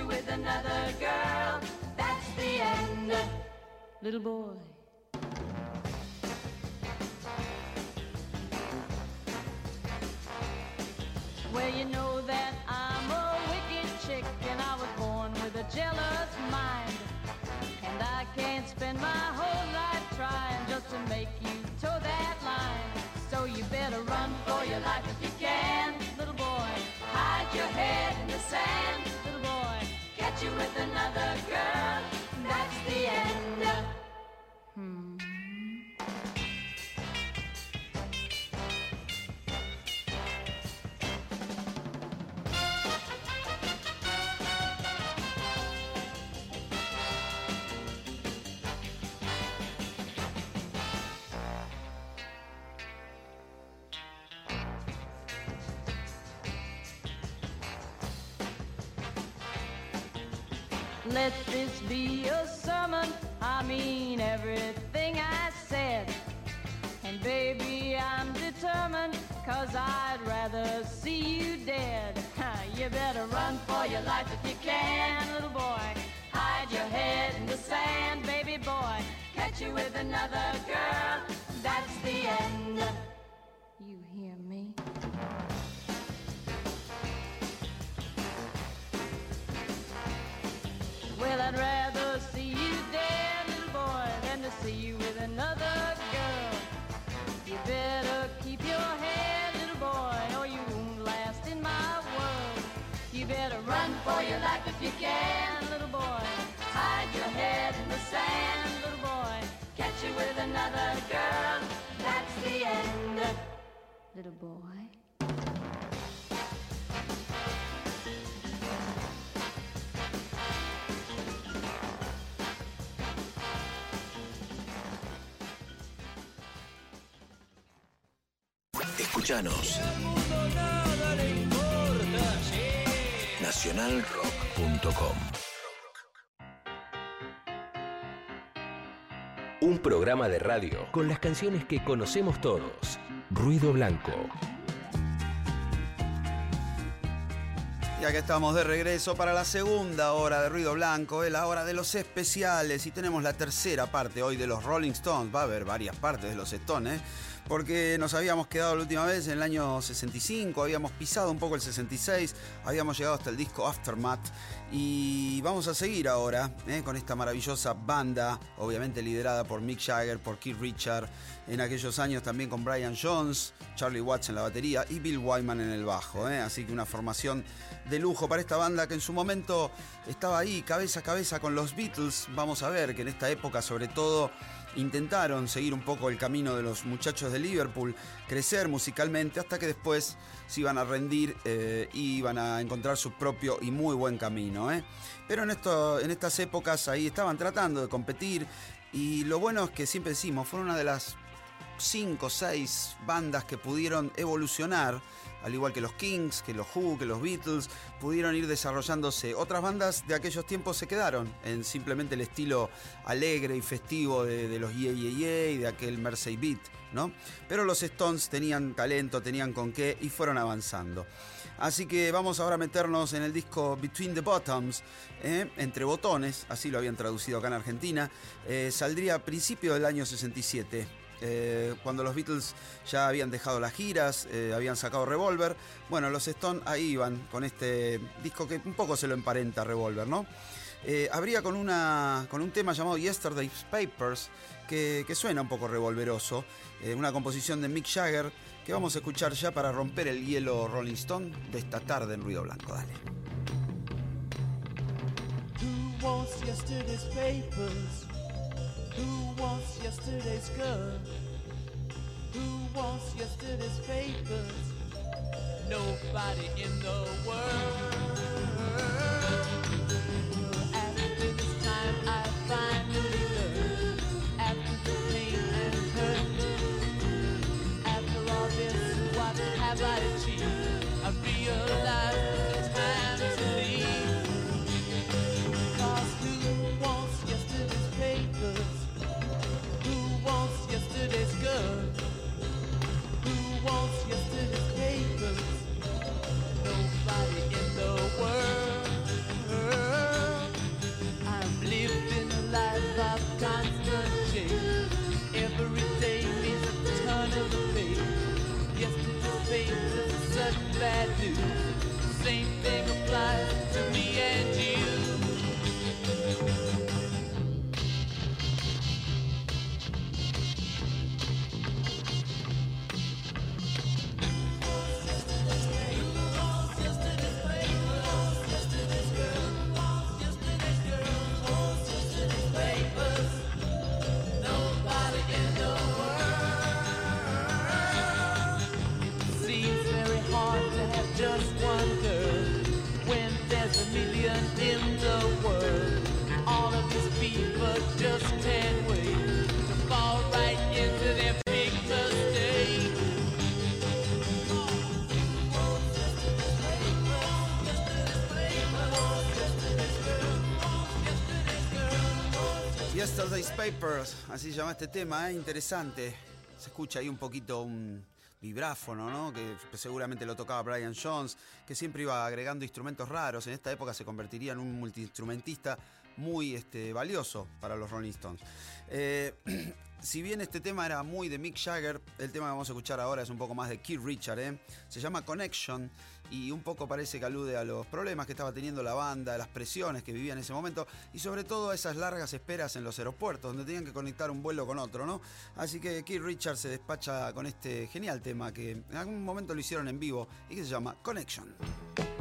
you with another girl. That's the end, little boy. Well, you know that you with another girl, be a sermon. I mean everything I said. And baby, I'm determined, cause I'd rather see you dead. you better run for your life if you can, little boy. Hide your head in the sand, baby boy. Catch you with another girl, that's the end. You hear me? With another girl. That's the end, little boy. Escuchanos. Nacionalrock.com Un programa de radio con las canciones que conocemos todos. Ruido Blanco. Y acá estamos de regreso para la segunda hora de Ruido Blanco, es la hora de los especiales y tenemos la tercera parte hoy de los Rolling Stones. Va a haber varias partes de los Stones, ¿eh? Porque nos habíamos quedado la última vez en el año 65, habíamos pisado un poco el 66, habíamos llegado hasta el disco Aftermath y vamos a seguir ahora ¿eh? con esta maravillosa banda, obviamente liderada por Mick Jagger, por Keith Richard, en aquellos años también con Brian Jones, Charlie Watts en la batería y Bill Wyman en el bajo. ¿eh? Así que una formación de lujo para esta banda que en su momento estaba ahí cabeza a cabeza con los Beatles. Vamos a ver que en esta época sobre todo intentaron seguir un poco el camino de los muchachos de Liverpool, crecer musicalmente hasta que después se iban a rendir eh, y iban a encontrar su propio y muy buen camino. ¿eh? Pero en, esto, en estas épocas ahí estaban tratando de competir y lo bueno es que siempre decimos, fueron una de las cinco o seis bandas que pudieron evolucionar, al igual que los Kings, que los Who, que los Beatles, pudieron ir desarrollándose. Otras bandas de aquellos tiempos se quedaron en simplemente el estilo alegre y festivo de, los Yeah Yeah Yeah y de aquel Mersey Beat, ¿no? Pero los Stones tenían talento, tenían con qué y fueron avanzando. Así que vamos ahora a meternos en el disco Between the Bottoms, ¿eh? entre botones, así lo habían traducido acá en Argentina. Eh, saldría a principios del año 67. Eh, cuando los Beatles ya habían dejado las giras, eh, habían sacado Revolver. Bueno, los Stones ahí iban con este disco que un poco se lo emparenta Revolver, ¿no? Eh, habría con, una, con un tema llamado Yesterday's Papers, que, suena un poco revolveroso, una composición de Mick Jagger, que vamos a escuchar ya para romper el hielo Rolling Stone de esta tarde en Ruido Blanco. Dale. Who wants yesterday's girl? Who wants yesterday's papers? Nobody in the world. After this time, I finally. After the pain and hurt. After all this, what have I bad news. Same thing applies. Yesterday's Papers, así se llama este tema, ¿eh? interesante. Se escucha ahí un poquito un vibráfono, ¿no? Que seguramente lo tocaba Brian Jones, que siempre iba agregando instrumentos raros. En esta época se convertiría en un multiinstrumentista muy este, valioso para los Rolling Stones. Eh, si bien este tema era muy de Mick Jagger, el tema que vamos a escuchar ahora es un poco más de Keith Richard. ¿eh? Se llama Connection y un poco parece que alude a los problemas que estaba teniendo la banda, a las presiones que vivía en ese momento y sobre todo a esas largas esperas en los aeropuertos donde tenían que conectar un vuelo con otro, ¿no? Así que Keith Richard se despacha con este genial tema que en algún momento lo hicieron en vivo y que se llama Connection.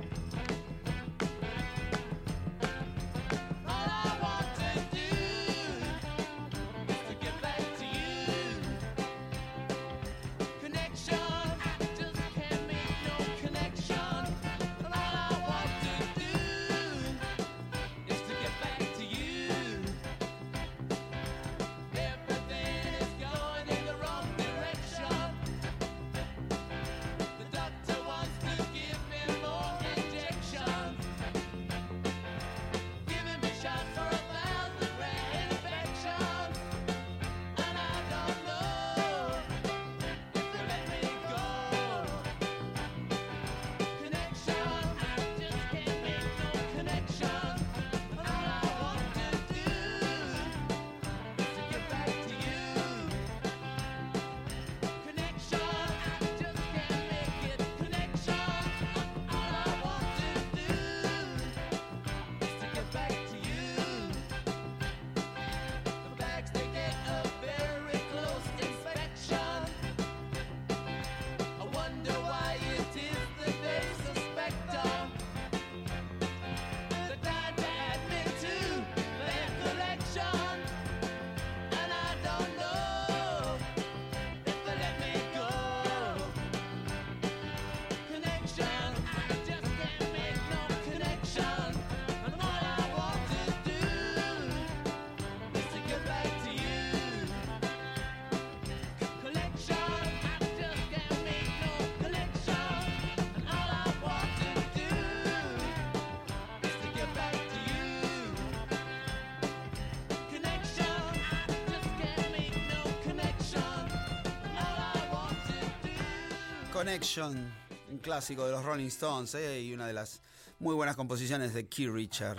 Clásico de los Rolling Stones ¿eh? y una de las muy buenas composiciones de Keith Richard.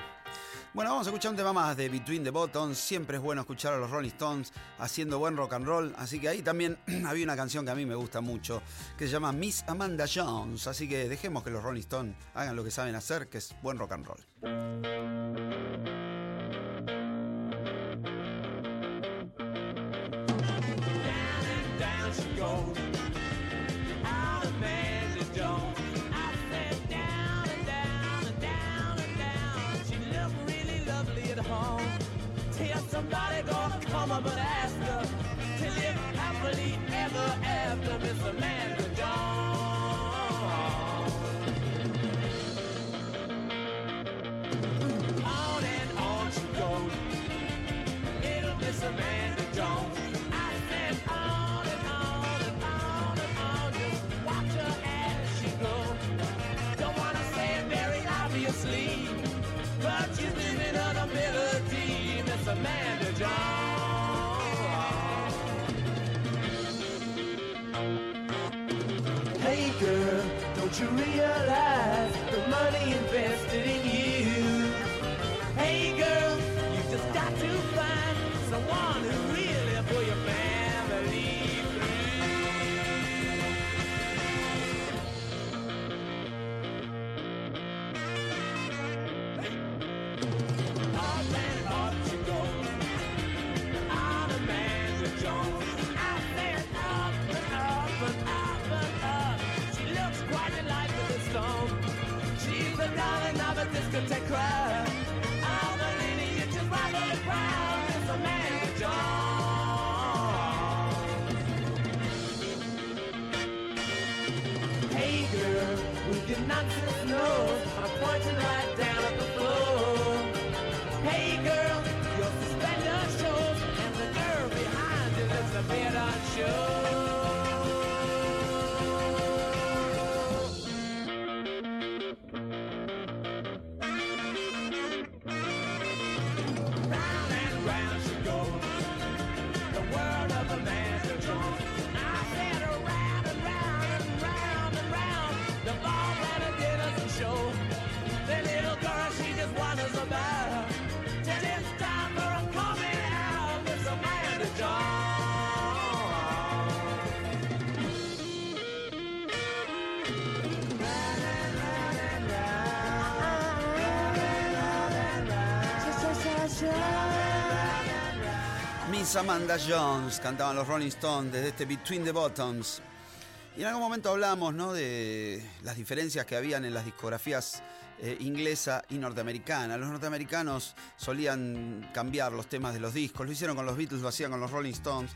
Bueno, vamos a escuchar un tema más de Between the Buttons. Siempre es bueno escuchar a los Rolling Stones haciendo buen rock and roll. Así que ahí también había una canción que a mí me gusta mucho, que se llama Miss Amanda Jones. Así que dejemos que los Rolling Stones hagan lo que saben hacer, que es buen rock and roll. Amanda Jones, cantaban los Rolling Stones desde este Between the Bottoms. Y en algún momento hablamos ¿no? de las diferencias que habían en las discografías eh, inglesa y norteamericana. Los norteamericanos solían cambiar los temas de los discos, lo hicieron con los Beatles, lo hacían con los Rolling Stones.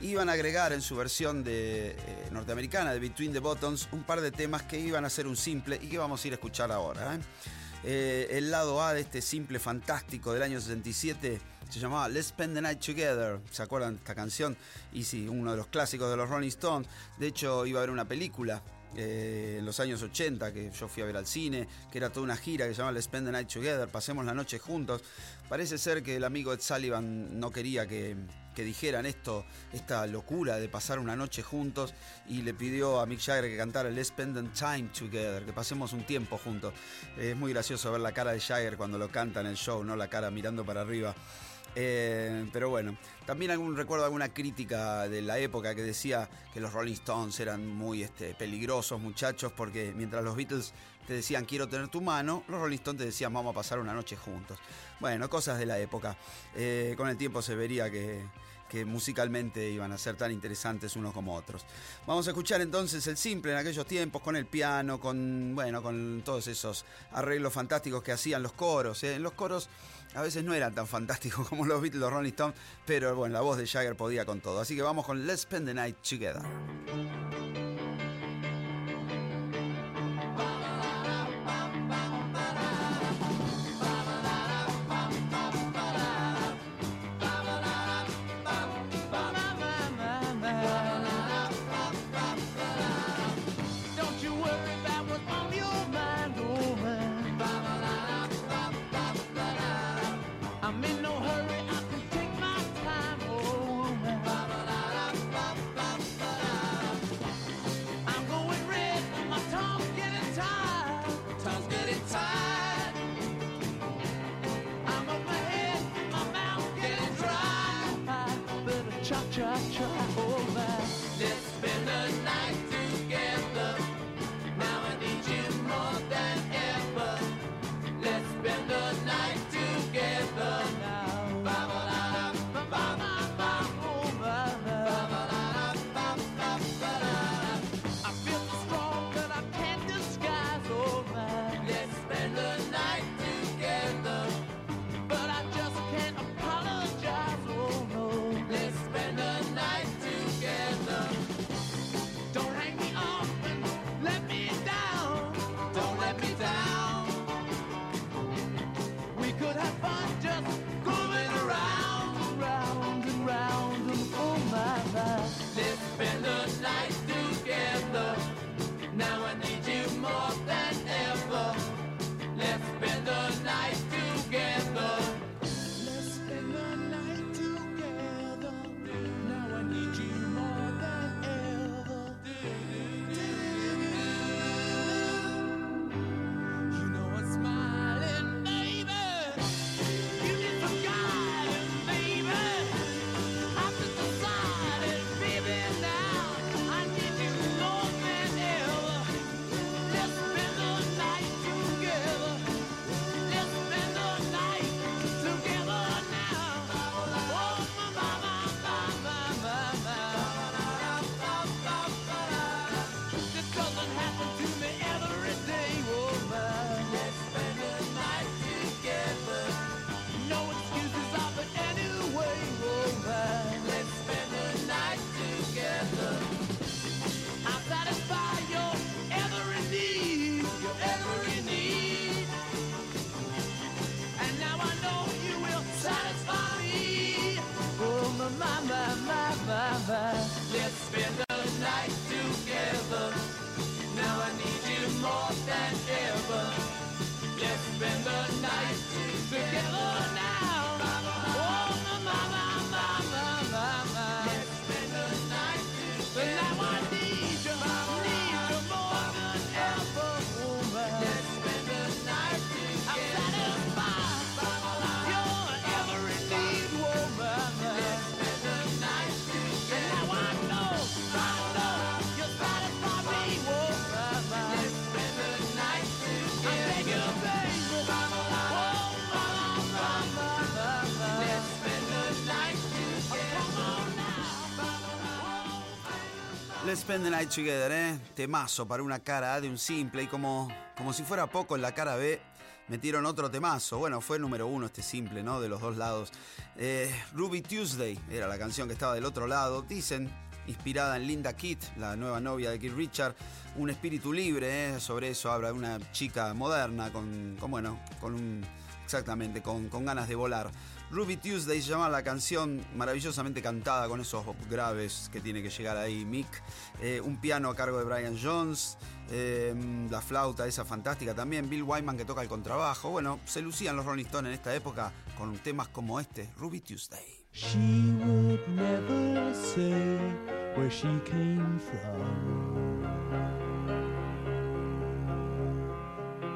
Iban a agregar en su versión de, eh, norteamericana de Between the Bottoms un par de temas que iban a ser un simple y que vamos a ir a escuchar ahora. Eh, el lado A de este simple fantástico del año 67 se llamaba Let's Spend the Night Together. ¿Se acuerdan esta canción? Y sí, uno de los clásicos de los Rolling Stones. De hecho, iba a haber una película eh, en los años 80 que yo fui a ver al cine, que era toda una gira que se llamaba Let's Spend the Night Together, pasemos la noche juntos. Parece ser que el amigo Ed Sullivan no quería que, que dijeran esto, esta locura de pasar una noche juntos y le pidió a Mick Jagger que cantara Let's Spend the Time Together, que pasemos un tiempo juntos. es muy gracioso ver la cara de Jagger cuando lo canta en el show, ¿no? La cara mirando para arriba. Eh, pero bueno, también recuerdo alguna crítica de la época que decía que los Rolling Stones eran muy este, peligrosos muchachos porque mientras los Beatles te decían quiero tener tu mano, los Rolling Stones te decían vamos a pasar una noche juntos. Bueno, cosas de la época. Eh, con el tiempo se vería que, que musicalmente iban a ser tan interesantes unos como otros. Vamos a escuchar entonces el simple en aquellos tiempos con el piano, con bueno, con todos esos arreglos fantásticos que hacían los coros. ¿eh? En los coros a veces no eran tan fantásticos como los Beatles, los Rolling Stones, pero bueno, la voz de Jagger podía con todo. Así que vamos con Let's Spend the Night Together. Cha cha cha, spend the night together, ¿eh? Temazo para una cara A de un simple y como, como si fuera poco en la cara B metieron otro temazo. Bueno, fue el número uno este simple, ¿no? De los dos lados. Eh, Ruby Tuesday era la canción que estaba del otro lado. Dicen, inspirada en Linda Kitt, la nueva novia de Keith Richard. Un espíritu libre, ¿eh? Sobre eso habla una chica moderna con, con bueno, con un... Exactamente, con, con ganas de volar. Ruby Tuesday se llama la canción maravillosamente cantada con esos graves que tiene que llegar ahí Mick. Eh, un piano a cargo de Brian Jones. eh, la flauta esa fantástica también. Bill Wyman que toca el contrabajo. Bueno, se lucían los Rolling Stones en esta época con temas como este, Ruby Tuesday. She would never say where she came from.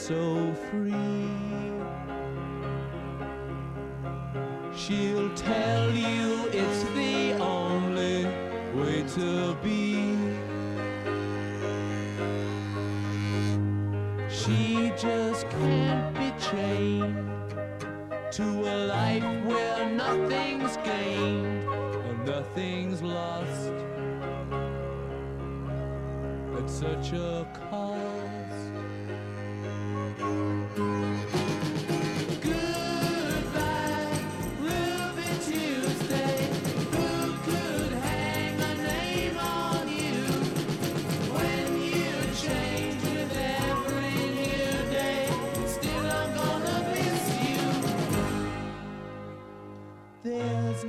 So free. She'll tell you it's the only way to be. She just can't be chained to a life where nothing's gained and nothing's lost at such a cost.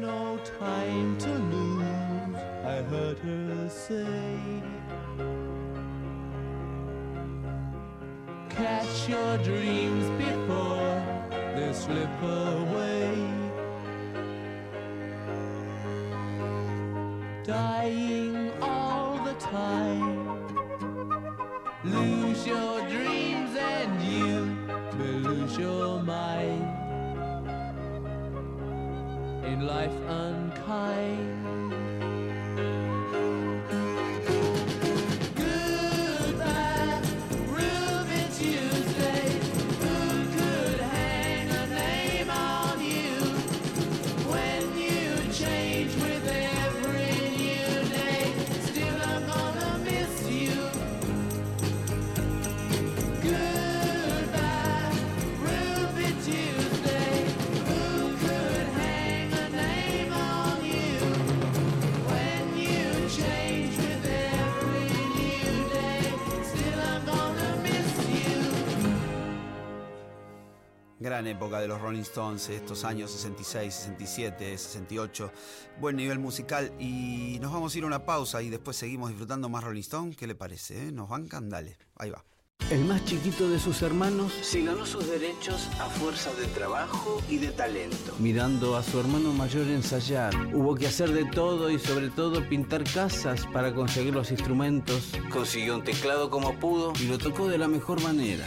No time to lose, I heard her say. Catch your dreams before they slip away. Dying all the time. Lose your life unkind. Gran época de los Rolling Stones, estos años 66, 67, 68. Buen nivel musical. Y nos vamos a ir a una pausa y después seguimos disfrutando más Rolling Stone. ¿Qué le parece? eh? Nos bancan, dale. Ahí va. El más chiquito de sus hermanos se ganó sus derechos a fuerza de trabajo y de talento. Mirando a su hermano mayor ensayar, hubo que hacer de todo y sobre todo pintar casas para conseguir los instrumentos. Consiguió un teclado como pudo y lo tocó de la mejor manera.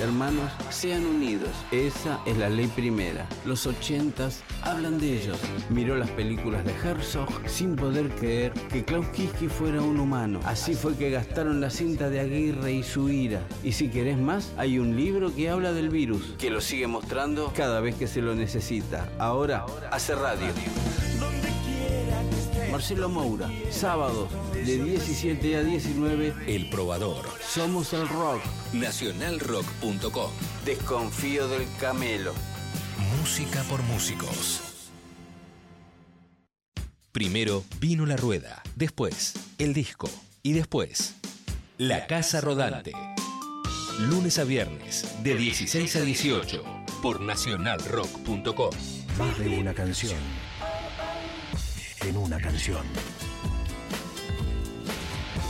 Hermanos, sean unidos. Esa es la ley primera. Los ochentas hablan de ellos. Miró las películas de Herzog sin poder creer que Klaus Kinski fuera un humano. Así fue que gastaron la cinta de Aguirre y su ira. Y si querés más, hay un libro que habla del virus, que lo sigue mostrando cada vez que se lo necesita. Ahora, hace radio. Marcelo Moura, sábados de 17 a 19, El Probador. somos el rock. Nacionalrock.com. Desconfío del camelo. Música por músicos. Primero vino la rueda, después el disco y después la casa rodante. Lunes a viernes de 16 a 18 por nacionalrock.com. Más de una canción. en una canción.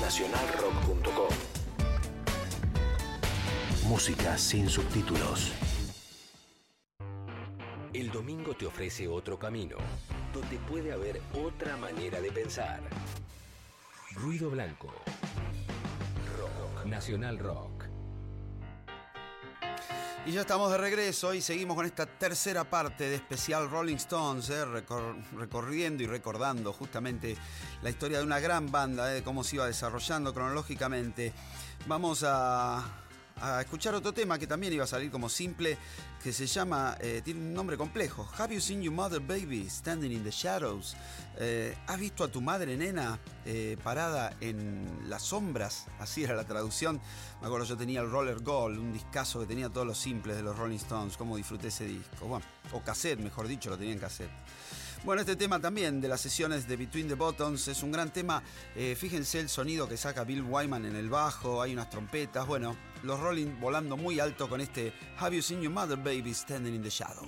Nacionalrock.com Música sin subtítulos. El domingo te ofrece otro camino, donde puede haber otra manera de pensar. Ruido Blanco. Rock. Nacional Rock. Y ya estamos de regreso y seguimos con esta tercera parte de especial Rolling Stones, eh, recor- recorriendo y recordando justamente la historia de una gran banda, eh, cómo se iba desarrollando cronológicamente. Vamos a, a escuchar otro tema que también iba a salir como simple, que se llama, eh, tiene un nombre complejo, Have You Seen Your Mother Baby Standing in the Shadows? Eh, ¿Has visto a tu madre, nena, eh, parada en las sombras? Así era la traducción. Me acuerdo, yo tenía el Roller Gold, un discazo que tenía todos los simples de los Rolling Stones. ¿Cómo disfruté ese disco? Bueno, o cassette, mejor dicho, lo tenía en cassette. Bueno, este tema también de las sesiones de Between the Buttons es un gran tema. Eh, fíjense el sonido que saca Bill Wyman en el bajo, hay unas trompetas. Bueno, los Rolling volando muy alto con este Have You Seen Your Mother Baby Standing in the Shadow.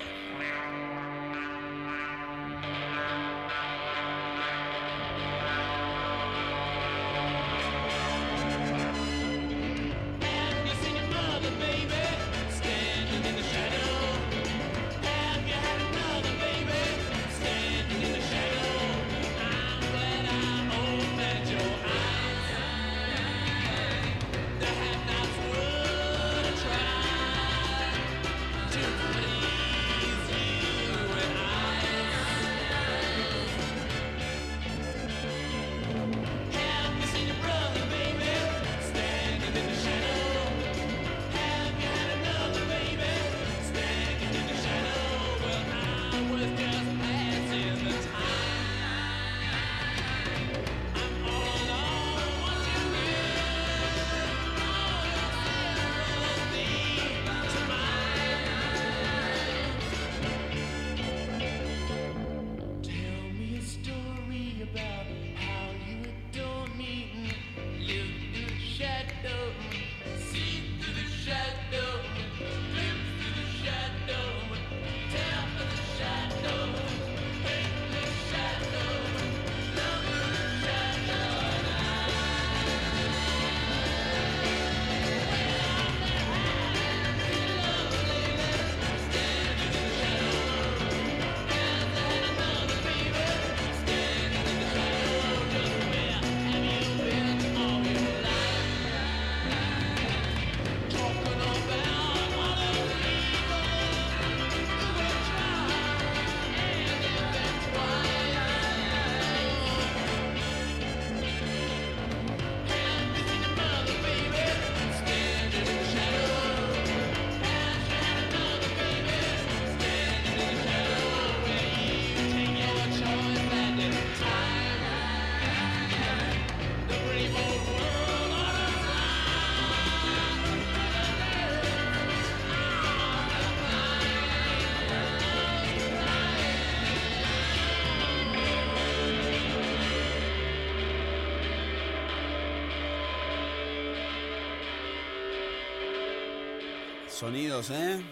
Sonidos, ¿eh?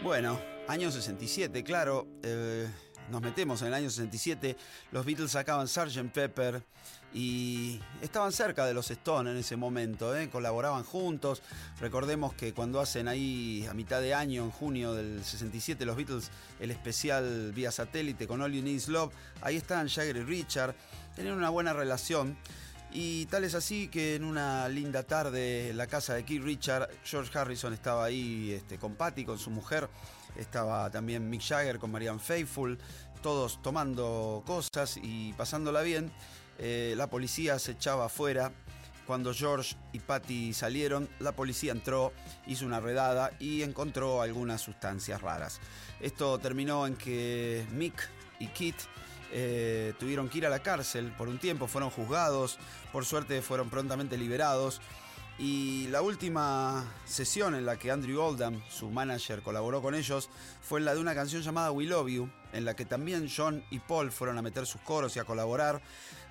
Bueno, año 67, claro. eh, nos metemos en el año 67. Los Beatles sacaban Sgt. Pepper y estaban cerca de los Stones en ese momento, ¿eh? colaboraban juntos. Recordemos que cuando hacen ahí a mitad de año, en junio del 67, los Beatles, el especial vía satélite con All You Need Love, ahí estaban Jagger y Richard. Tenían una buena relación. Y tal es así que en una linda tarde en la casa de Keith Richard, George Harrison estaba ahí este, con Patty, con su mujer, estaba también Mick Jagger con Marianne Faithfull, todos tomando cosas y pasándola bien. Eh, la policía se echaba afuera. Cuando George y Patty salieron, la policía entró, hizo una redada y encontró algunas sustancias raras. Esto terminó en que Mick y Keith eh, tuvieron que ir a la cárcel por un tiempo, fueron juzgados, por suerte fueron prontamente liberados. Y la última sesión en la que Andrew Oldham, su manager, colaboró con ellos fue la de una canción llamada We Love You, en la que también John y Paul fueron a meter sus coros y a colaborar,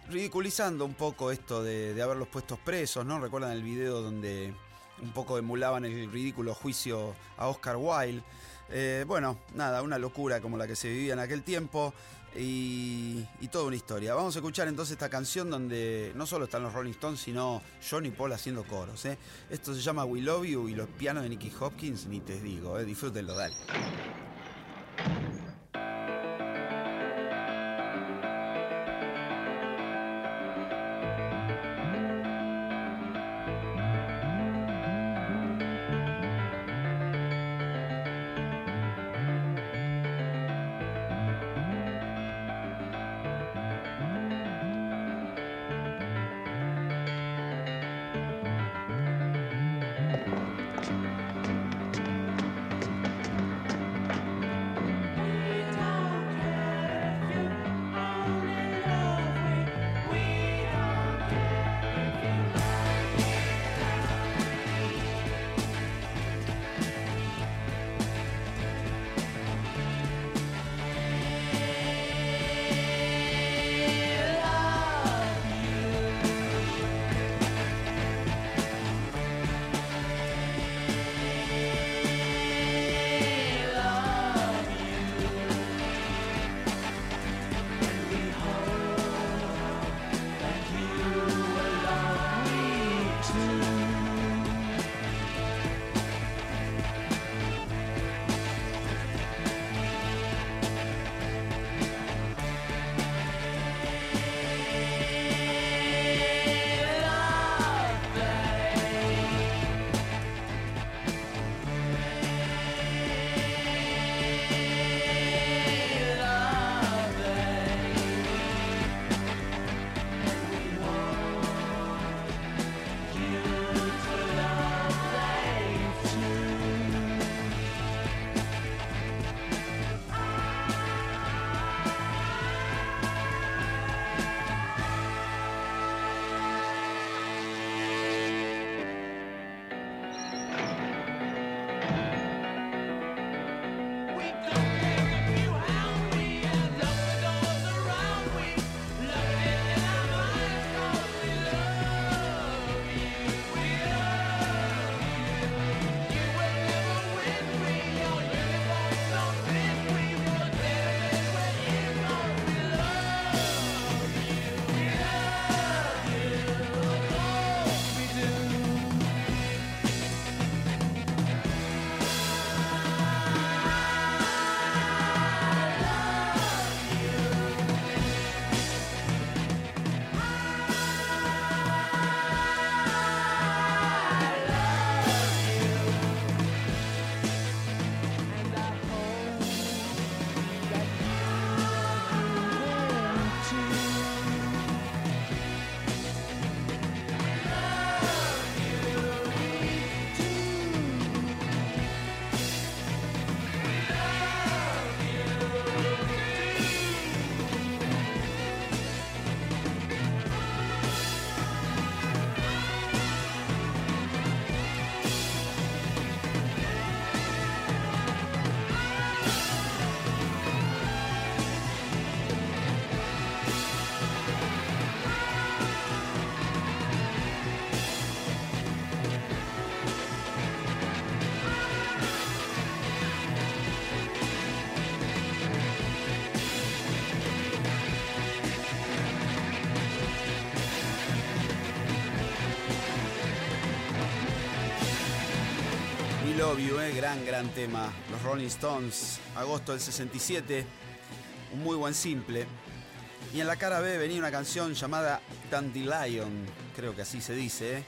ridiculizando un poco esto de, de haberlos puestos presos, ¿no? Recuerdan el video donde un poco emulaban el ridículo juicio a Oscar Wilde. Eh, bueno, nada, una locura como la que se vivía en aquel tiempo y, y toda una historia. Vamos a escuchar entonces esta canción donde no solo están los Rolling Stones, sino John y Paul haciendo coros. ¿eh? Esto se llama We Love You y los pianos de Nicky Hopkins, ni te digo, ¿eh? disfrútenlo, dale. Gran, tema. Los Rolling Stones, agosto del 67, un muy buen simple. Y en la cara B venía una canción llamada Dandelion, creo que así se dice. eh.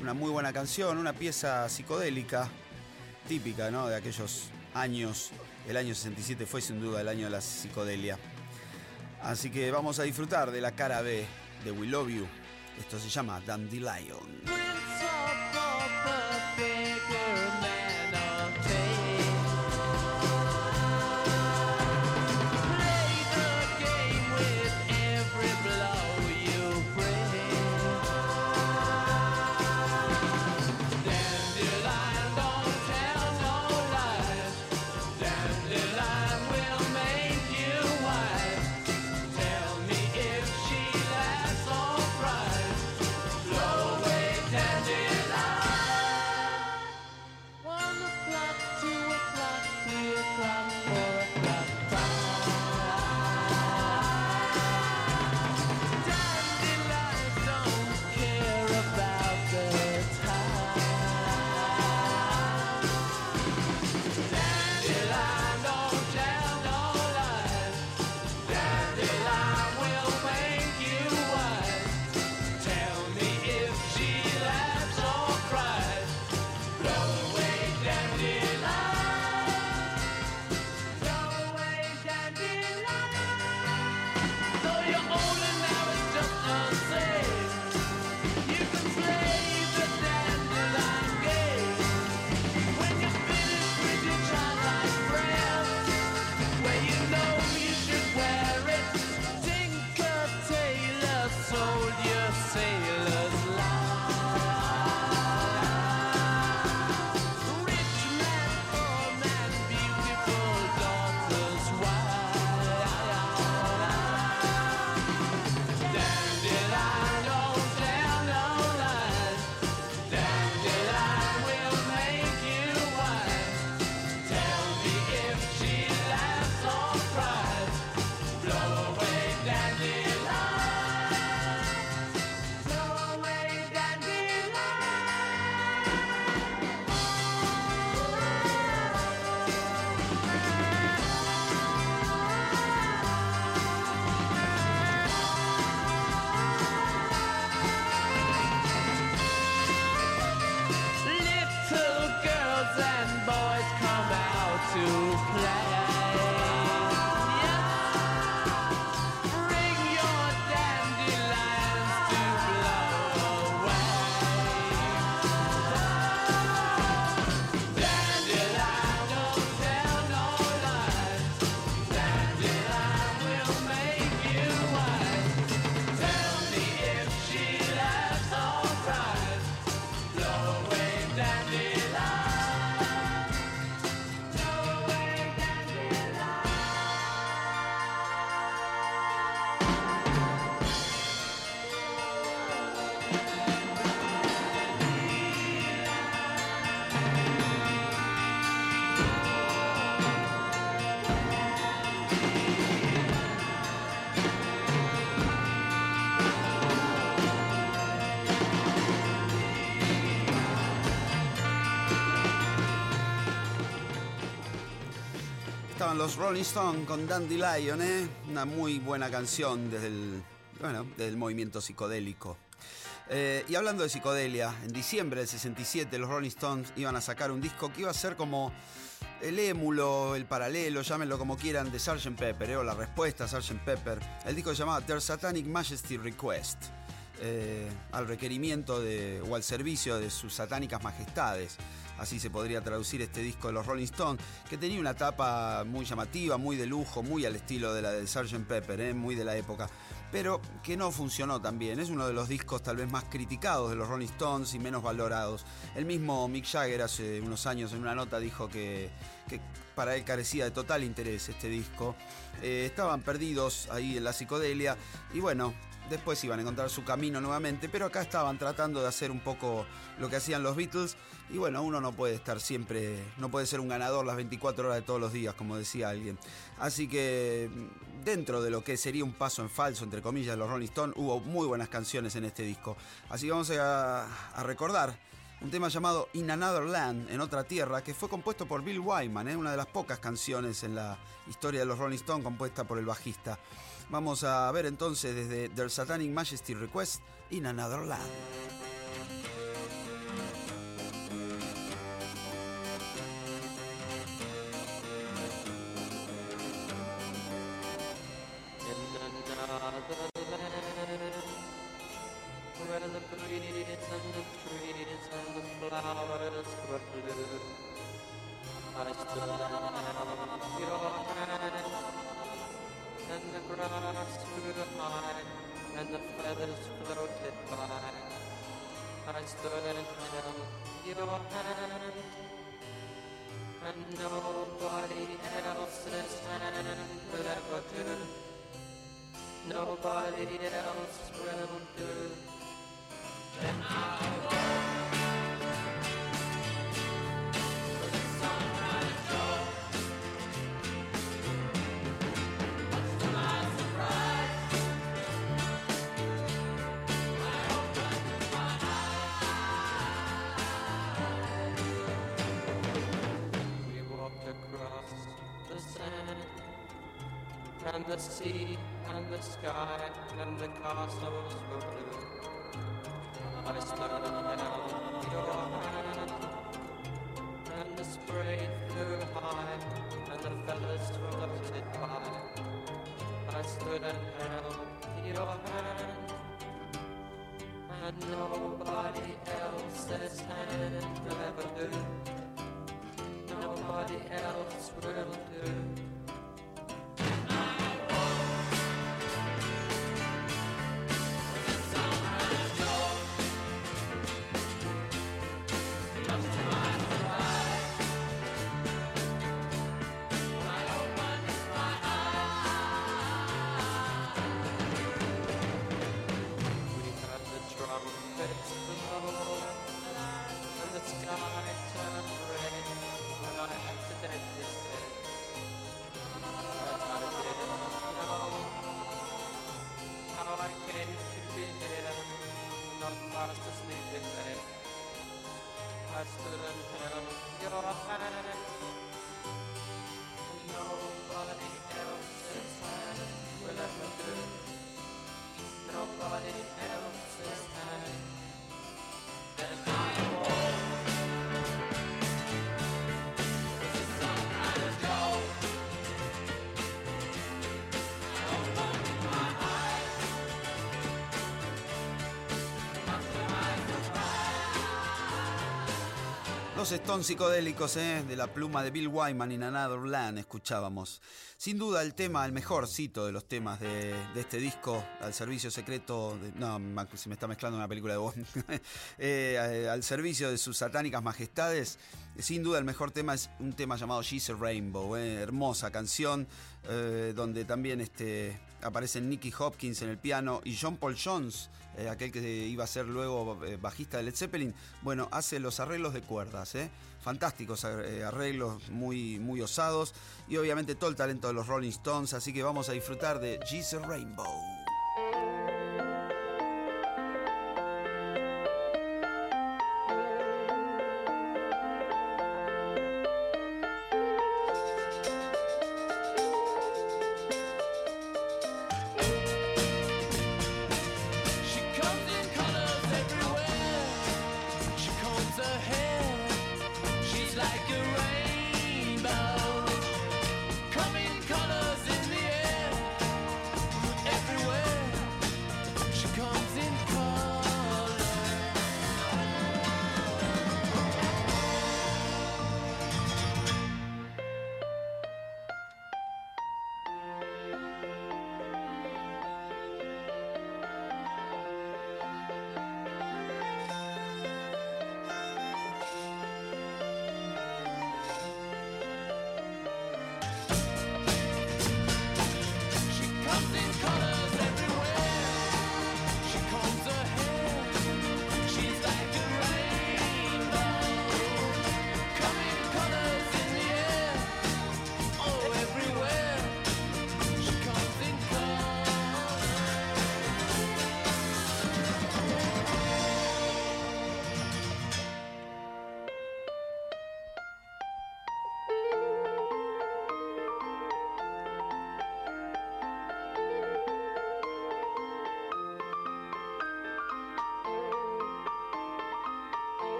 Una muy buena canción, una pieza psicodélica, típica ¿no? de aquellos años. El año 67 fue sin duda el año de la psicodelia. Así que vamos a disfrutar de la cara B de We Love You. Esto se llama Dandelion. Los Rolling Stones con Dandelion, ¿eh? Una muy buena canción desde el, bueno, desde movimiento psicodélico. Eh, y hablando de psicodelia, en diciembre del 67 los Rolling Stones iban a sacar un disco que iba a ser como el émulo, el paralelo, llámenlo como quieran, de Sgt. Pepper, ¿eh? o la respuesta a Sgt. Pepper. El disco se llamaba Their Satanic Majesty Request, eh, al requerimiento de, o al servicio de sus satánicas majestades. Así se podría traducir este disco de los Rolling Stones, que tenía una tapa muy llamativa, muy de lujo, muy al estilo de la del Sgt. Pepper, ¿eh? muy de la época, pero que no funcionó tan bien. Es uno de los discos tal vez más criticados de los Rolling Stones y menos valorados. El mismo Mick Jagger hace unos años en una nota dijo que, para él carecía de total interés este disco. Eh, estaban perdidos ahí en la psicodelia y bueno, después iban a encontrar su camino nuevamente, pero acá estaban tratando de hacer un poco lo que hacían los Beatles y bueno, uno no puede estar siempre, no puede ser un ganador las 24 horas de todos los días, como decía alguien. Así que dentro de lo que sería un paso en falso, entre comillas, los Rolling Stones, hubo muy buenas canciones en este disco. Así que vamos a, a recordar un tema llamado In Another Land, en otra tierra, que fue compuesto por Bill Wyman, ¿eh? una de las pocas canciones en la historia de los Rolling Stones compuesta por el bajista. Vamos a ver entonces desde Their Satanic Majesty Request, In Another Land. The the the and the grass grew high and the feathers floated by. I stood and held your hand. And nobody else's hand will ever do. Nobody else will do. Then I'll go. Sea and the sky and the castles were blue. Los Stones psicodélicos, ¿eh? de la pluma de Bill Wyman in Another Land, escuchábamos. Sin duda el tema, el mejor cito de los temas de, este disco, al servicio secreto, no, se me está mezclando una película de Eh, eh, al servicio de sus satánicas majestades. Sin duda el mejor tema es un tema llamado She's a Rainbow, ¿eh? hermosa canción, eh, donde también este, aparecen Nicky Hopkins en el piano y John Paul Jones, eh, aquel que iba a ser luego eh, bajista de Led Zeppelin, bueno, hace los arreglos de cuerdas, ¿eh? fantásticos arreglos, muy, muy osados y obviamente todo el talento de los Rolling Stones, así que vamos a disfrutar de a Rainbow.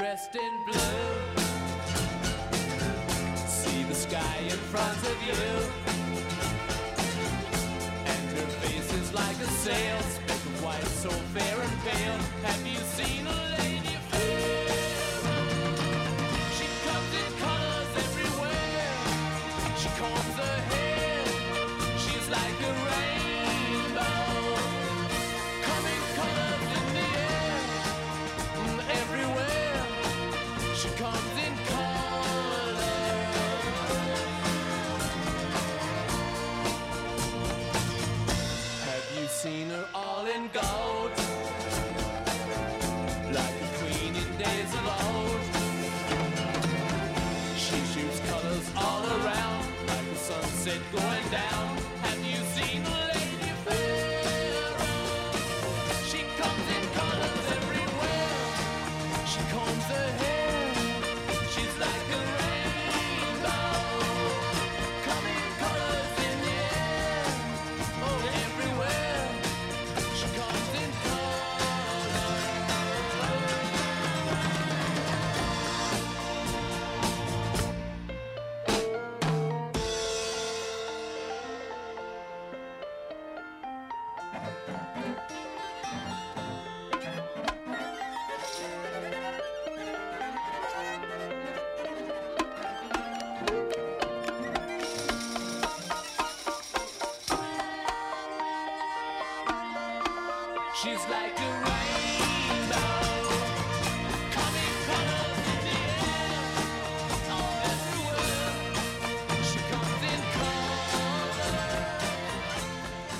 Dressed in blue? See the sky in front of you. She's rainbow.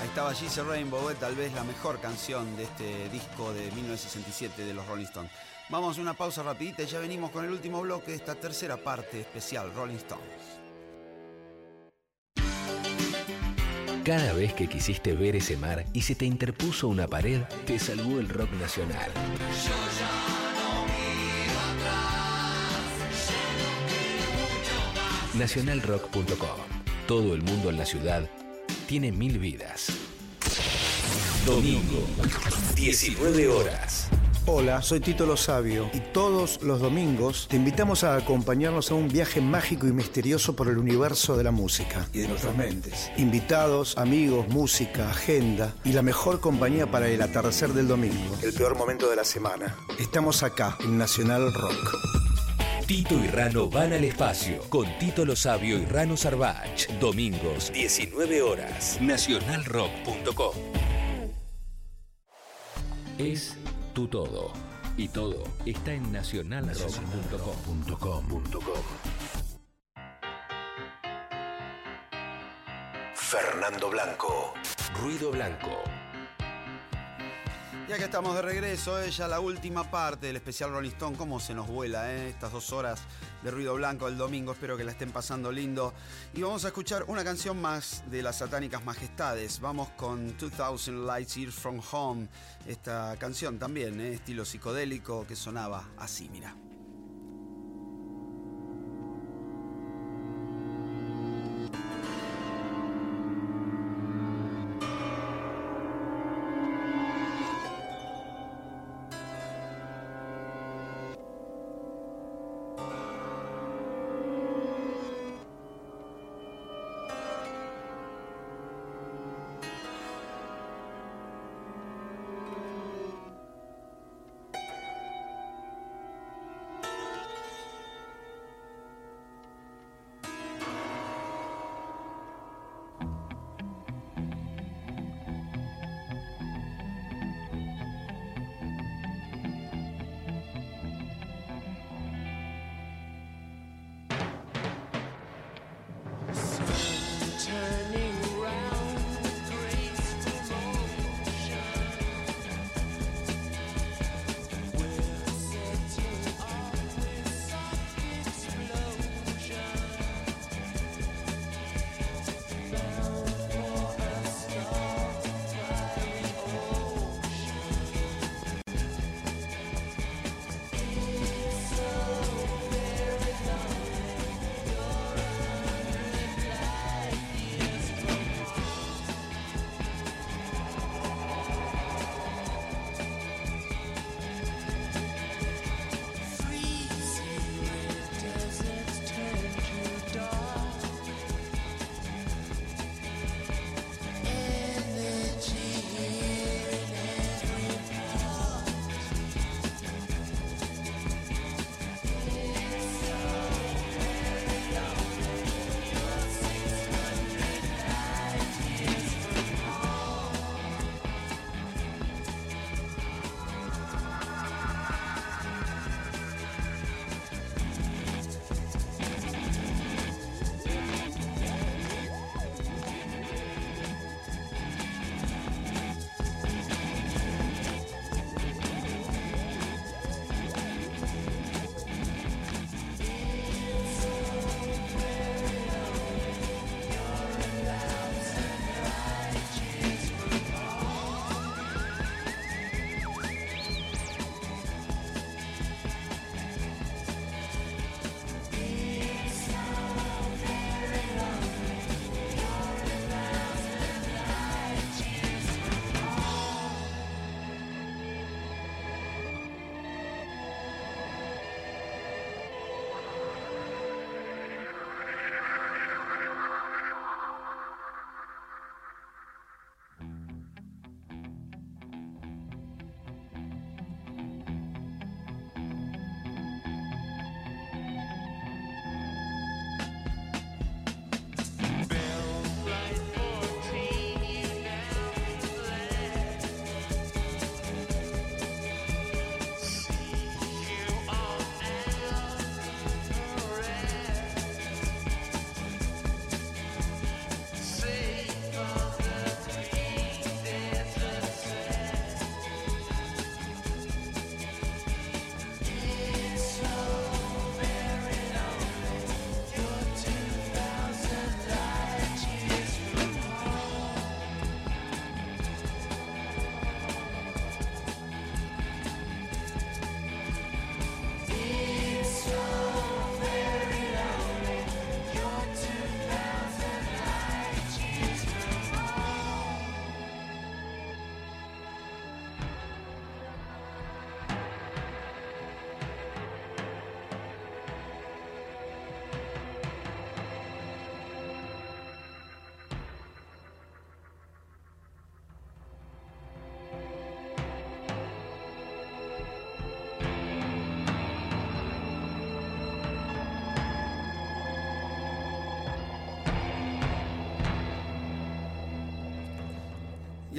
Ahí estaba Rainbow, eh, tal vez la mejor canción de este disco de 1967 de los Rolling Stones. Vamos a una pausa rapidita y ya venimos con el último bloque de esta tercera parte especial Rolling Stones. Cada vez que quisiste ver ese mar y se te interpuso una pared, te salvó el rock nacional. nacionalrock.com. Todo el mundo en la ciudad tiene mil vidas. Domingo, 19 horas. Hola, soy Tito Lo Sabio y todos los domingos te invitamos a acompañarnos a un viaje mágico y misterioso por el universo de la música y de nuestras mentes. Invitados, amigos, música, agenda y la mejor compañía para el atardecer del domingo, el peor momento de la semana. Estamos acá en Nacional Rock. Tito y Rano van al espacio con Tito Lo Sabio y Rano Sarvach. Domingos, 19 horas. Nacionalrock.com. Es tu todo. Y todo está en nacionalrock.com. Fernando Blanco. Ruido Blanco. Ya que estamos de regreso, ya la última parte del especial Rolling Stone, cómo se nos vuela eh, estas dos horas de ruido blanco el domingo, espero que la estén pasando lindo. Y vamos a escuchar una canción más de las satánicas majestades, vamos con 2000 Lights Years From Home, esta canción también, eh, estilo psicodélico que sonaba así, mira.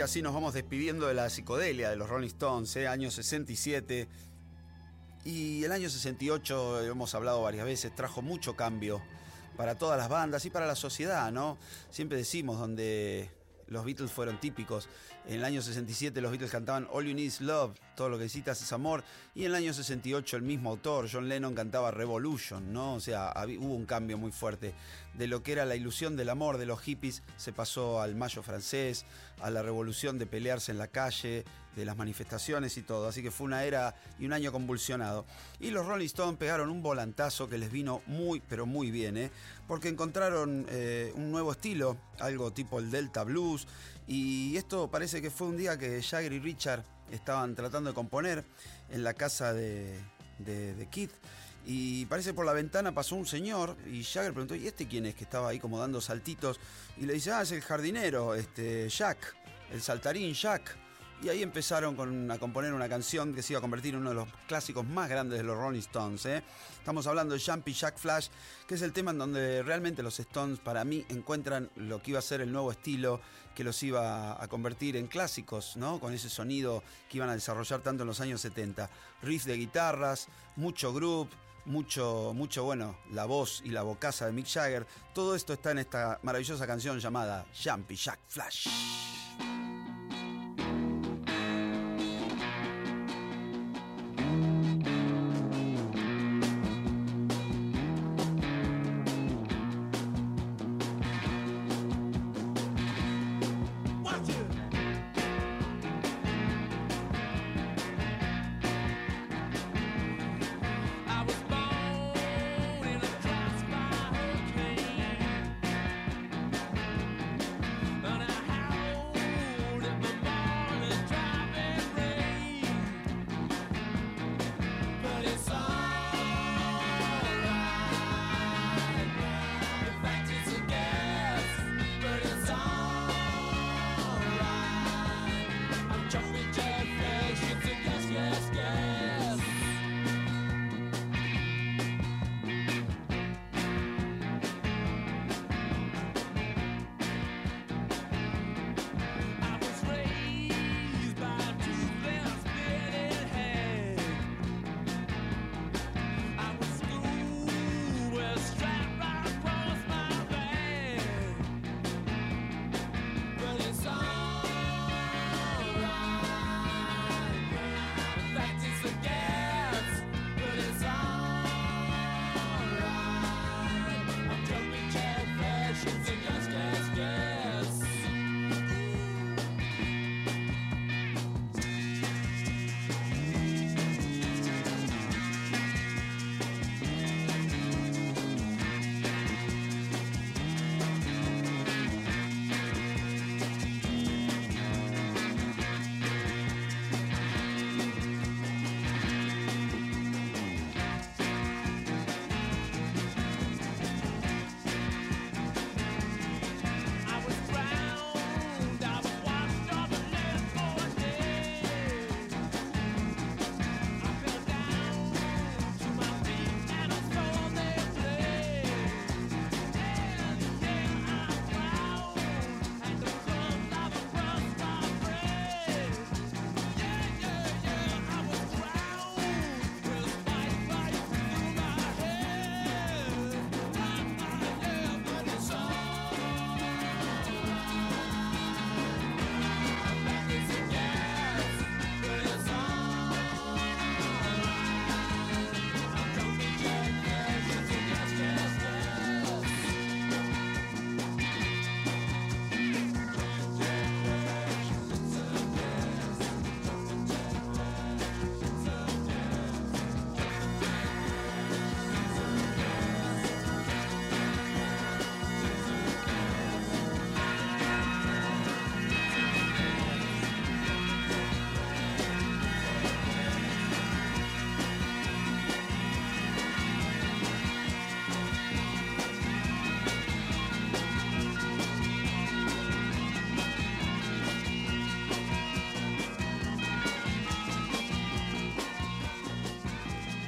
Y así nos vamos despidiendo de la psicodelia de los Rolling Stones, ¿eh? año 67. Y el año 68, hemos hablado varias veces, trajo mucho cambio para todas las bandas y para la sociedad, ¿no? Siempre decimos donde los Beatles fueron típicos. En el año 67 los Beatles cantaban All You Need Is Love, todo lo que necesitas es amor. Y en el año 68 el mismo autor, John Lennon, cantaba Revolution, ¿no? O sea, hubo un cambio muy fuerte. De lo que era la ilusión del amor de los hippies, se pasó al mayo francés, a la revolución de pelearse en la calle, de las manifestaciones y todo. Así que fue una era y un año convulsionado. Y los Rolling Stones pegaron un volantazo que les vino muy, pero muy bien, ¿eh? Porque encontraron eh, un nuevo estilo, algo tipo el Delta Blues. Y esto parece que fue un día que Jagger y Richard estaban tratando de componer en la casa de, de, de Keith. Y parece por la ventana pasó un señor y Jagger preguntó, ¿y este quién es que estaba ahí como dando saltitos? Y le dice, ah, es el jardinero, este, Jack, el saltarín Jack. Y ahí empezaron con, a componer una canción que se iba a convertir en uno de los clásicos más grandes de los Rolling Stones. ¿eh? Estamos hablando de Jumpy Jack Flash, que es el tema en donde realmente los Stones para mí encuentran lo que iba a ser el nuevo estilo que los iba a convertir en clásicos, ¿no? Con ese sonido que iban a desarrollar tanto en los años 70. Riff de guitarras, mucho groove, mucho, mucho, bueno, la voz y la bocaza de Mick Jagger. Todo esto está en esta maravillosa canción llamada Jumpy Jack Flash.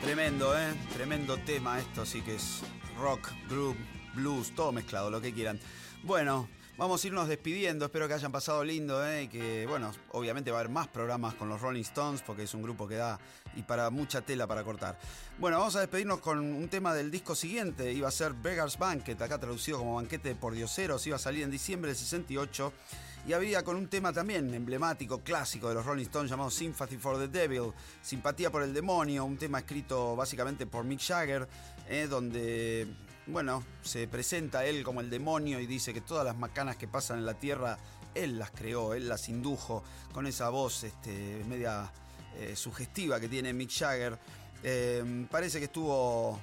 Tremendo, ¿eh? Tremendo tema esto, sí que es rock, groove, blues, todo mezclado, lo que quieran. Bueno, Vamos a irnos despidiendo, espero que hayan pasado lindo, ¿eh? y que, bueno, obviamente va a haber más programas con los Rolling Stones, porque es un grupo que da y para mucha tela para cortar. Bueno, vamos a despedirnos con un tema del disco siguiente, iba a ser Beggar's Banquet, acá traducido como Banquete por Dioseros, iba a salir en diciembre del 68, y había con un tema también emblemático, clásico de los Rolling Stones llamado Sympathy for the Devil, Simpatía por el Demonio, un tema escrito básicamente por Mick Jagger, ¿eh? donde bueno, se presenta él como el demonio y dice que todas las macanas que pasan en la tierra, él las creó, él las indujo, con esa voz este, media eh, sugestiva que tiene Mick Jagger. Eh, parece que estuvo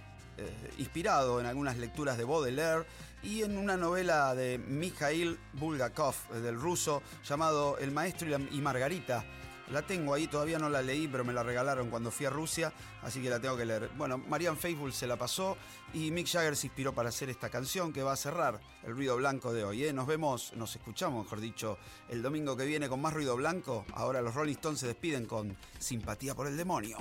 inspirado en algunas lecturas de Baudelaire y en una novela de Mikhail Bulgakov, eh, del ruso, llamado El Maestro y, Margarita. La tengo ahí, todavía no la leí, pero me la regalaron cuando fui a Rusia, así que la tengo que leer. Bueno, Marianne Faithfull se la pasó y Mick Jagger se inspiró para hacer esta canción que va a cerrar el ruido blanco de hoy. ¿eh? Nos vemos, nos escuchamos, mejor dicho, el domingo que viene con más ruido blanco. Ahora los Rolling Stones se despiden con Simpatía por el Demonio.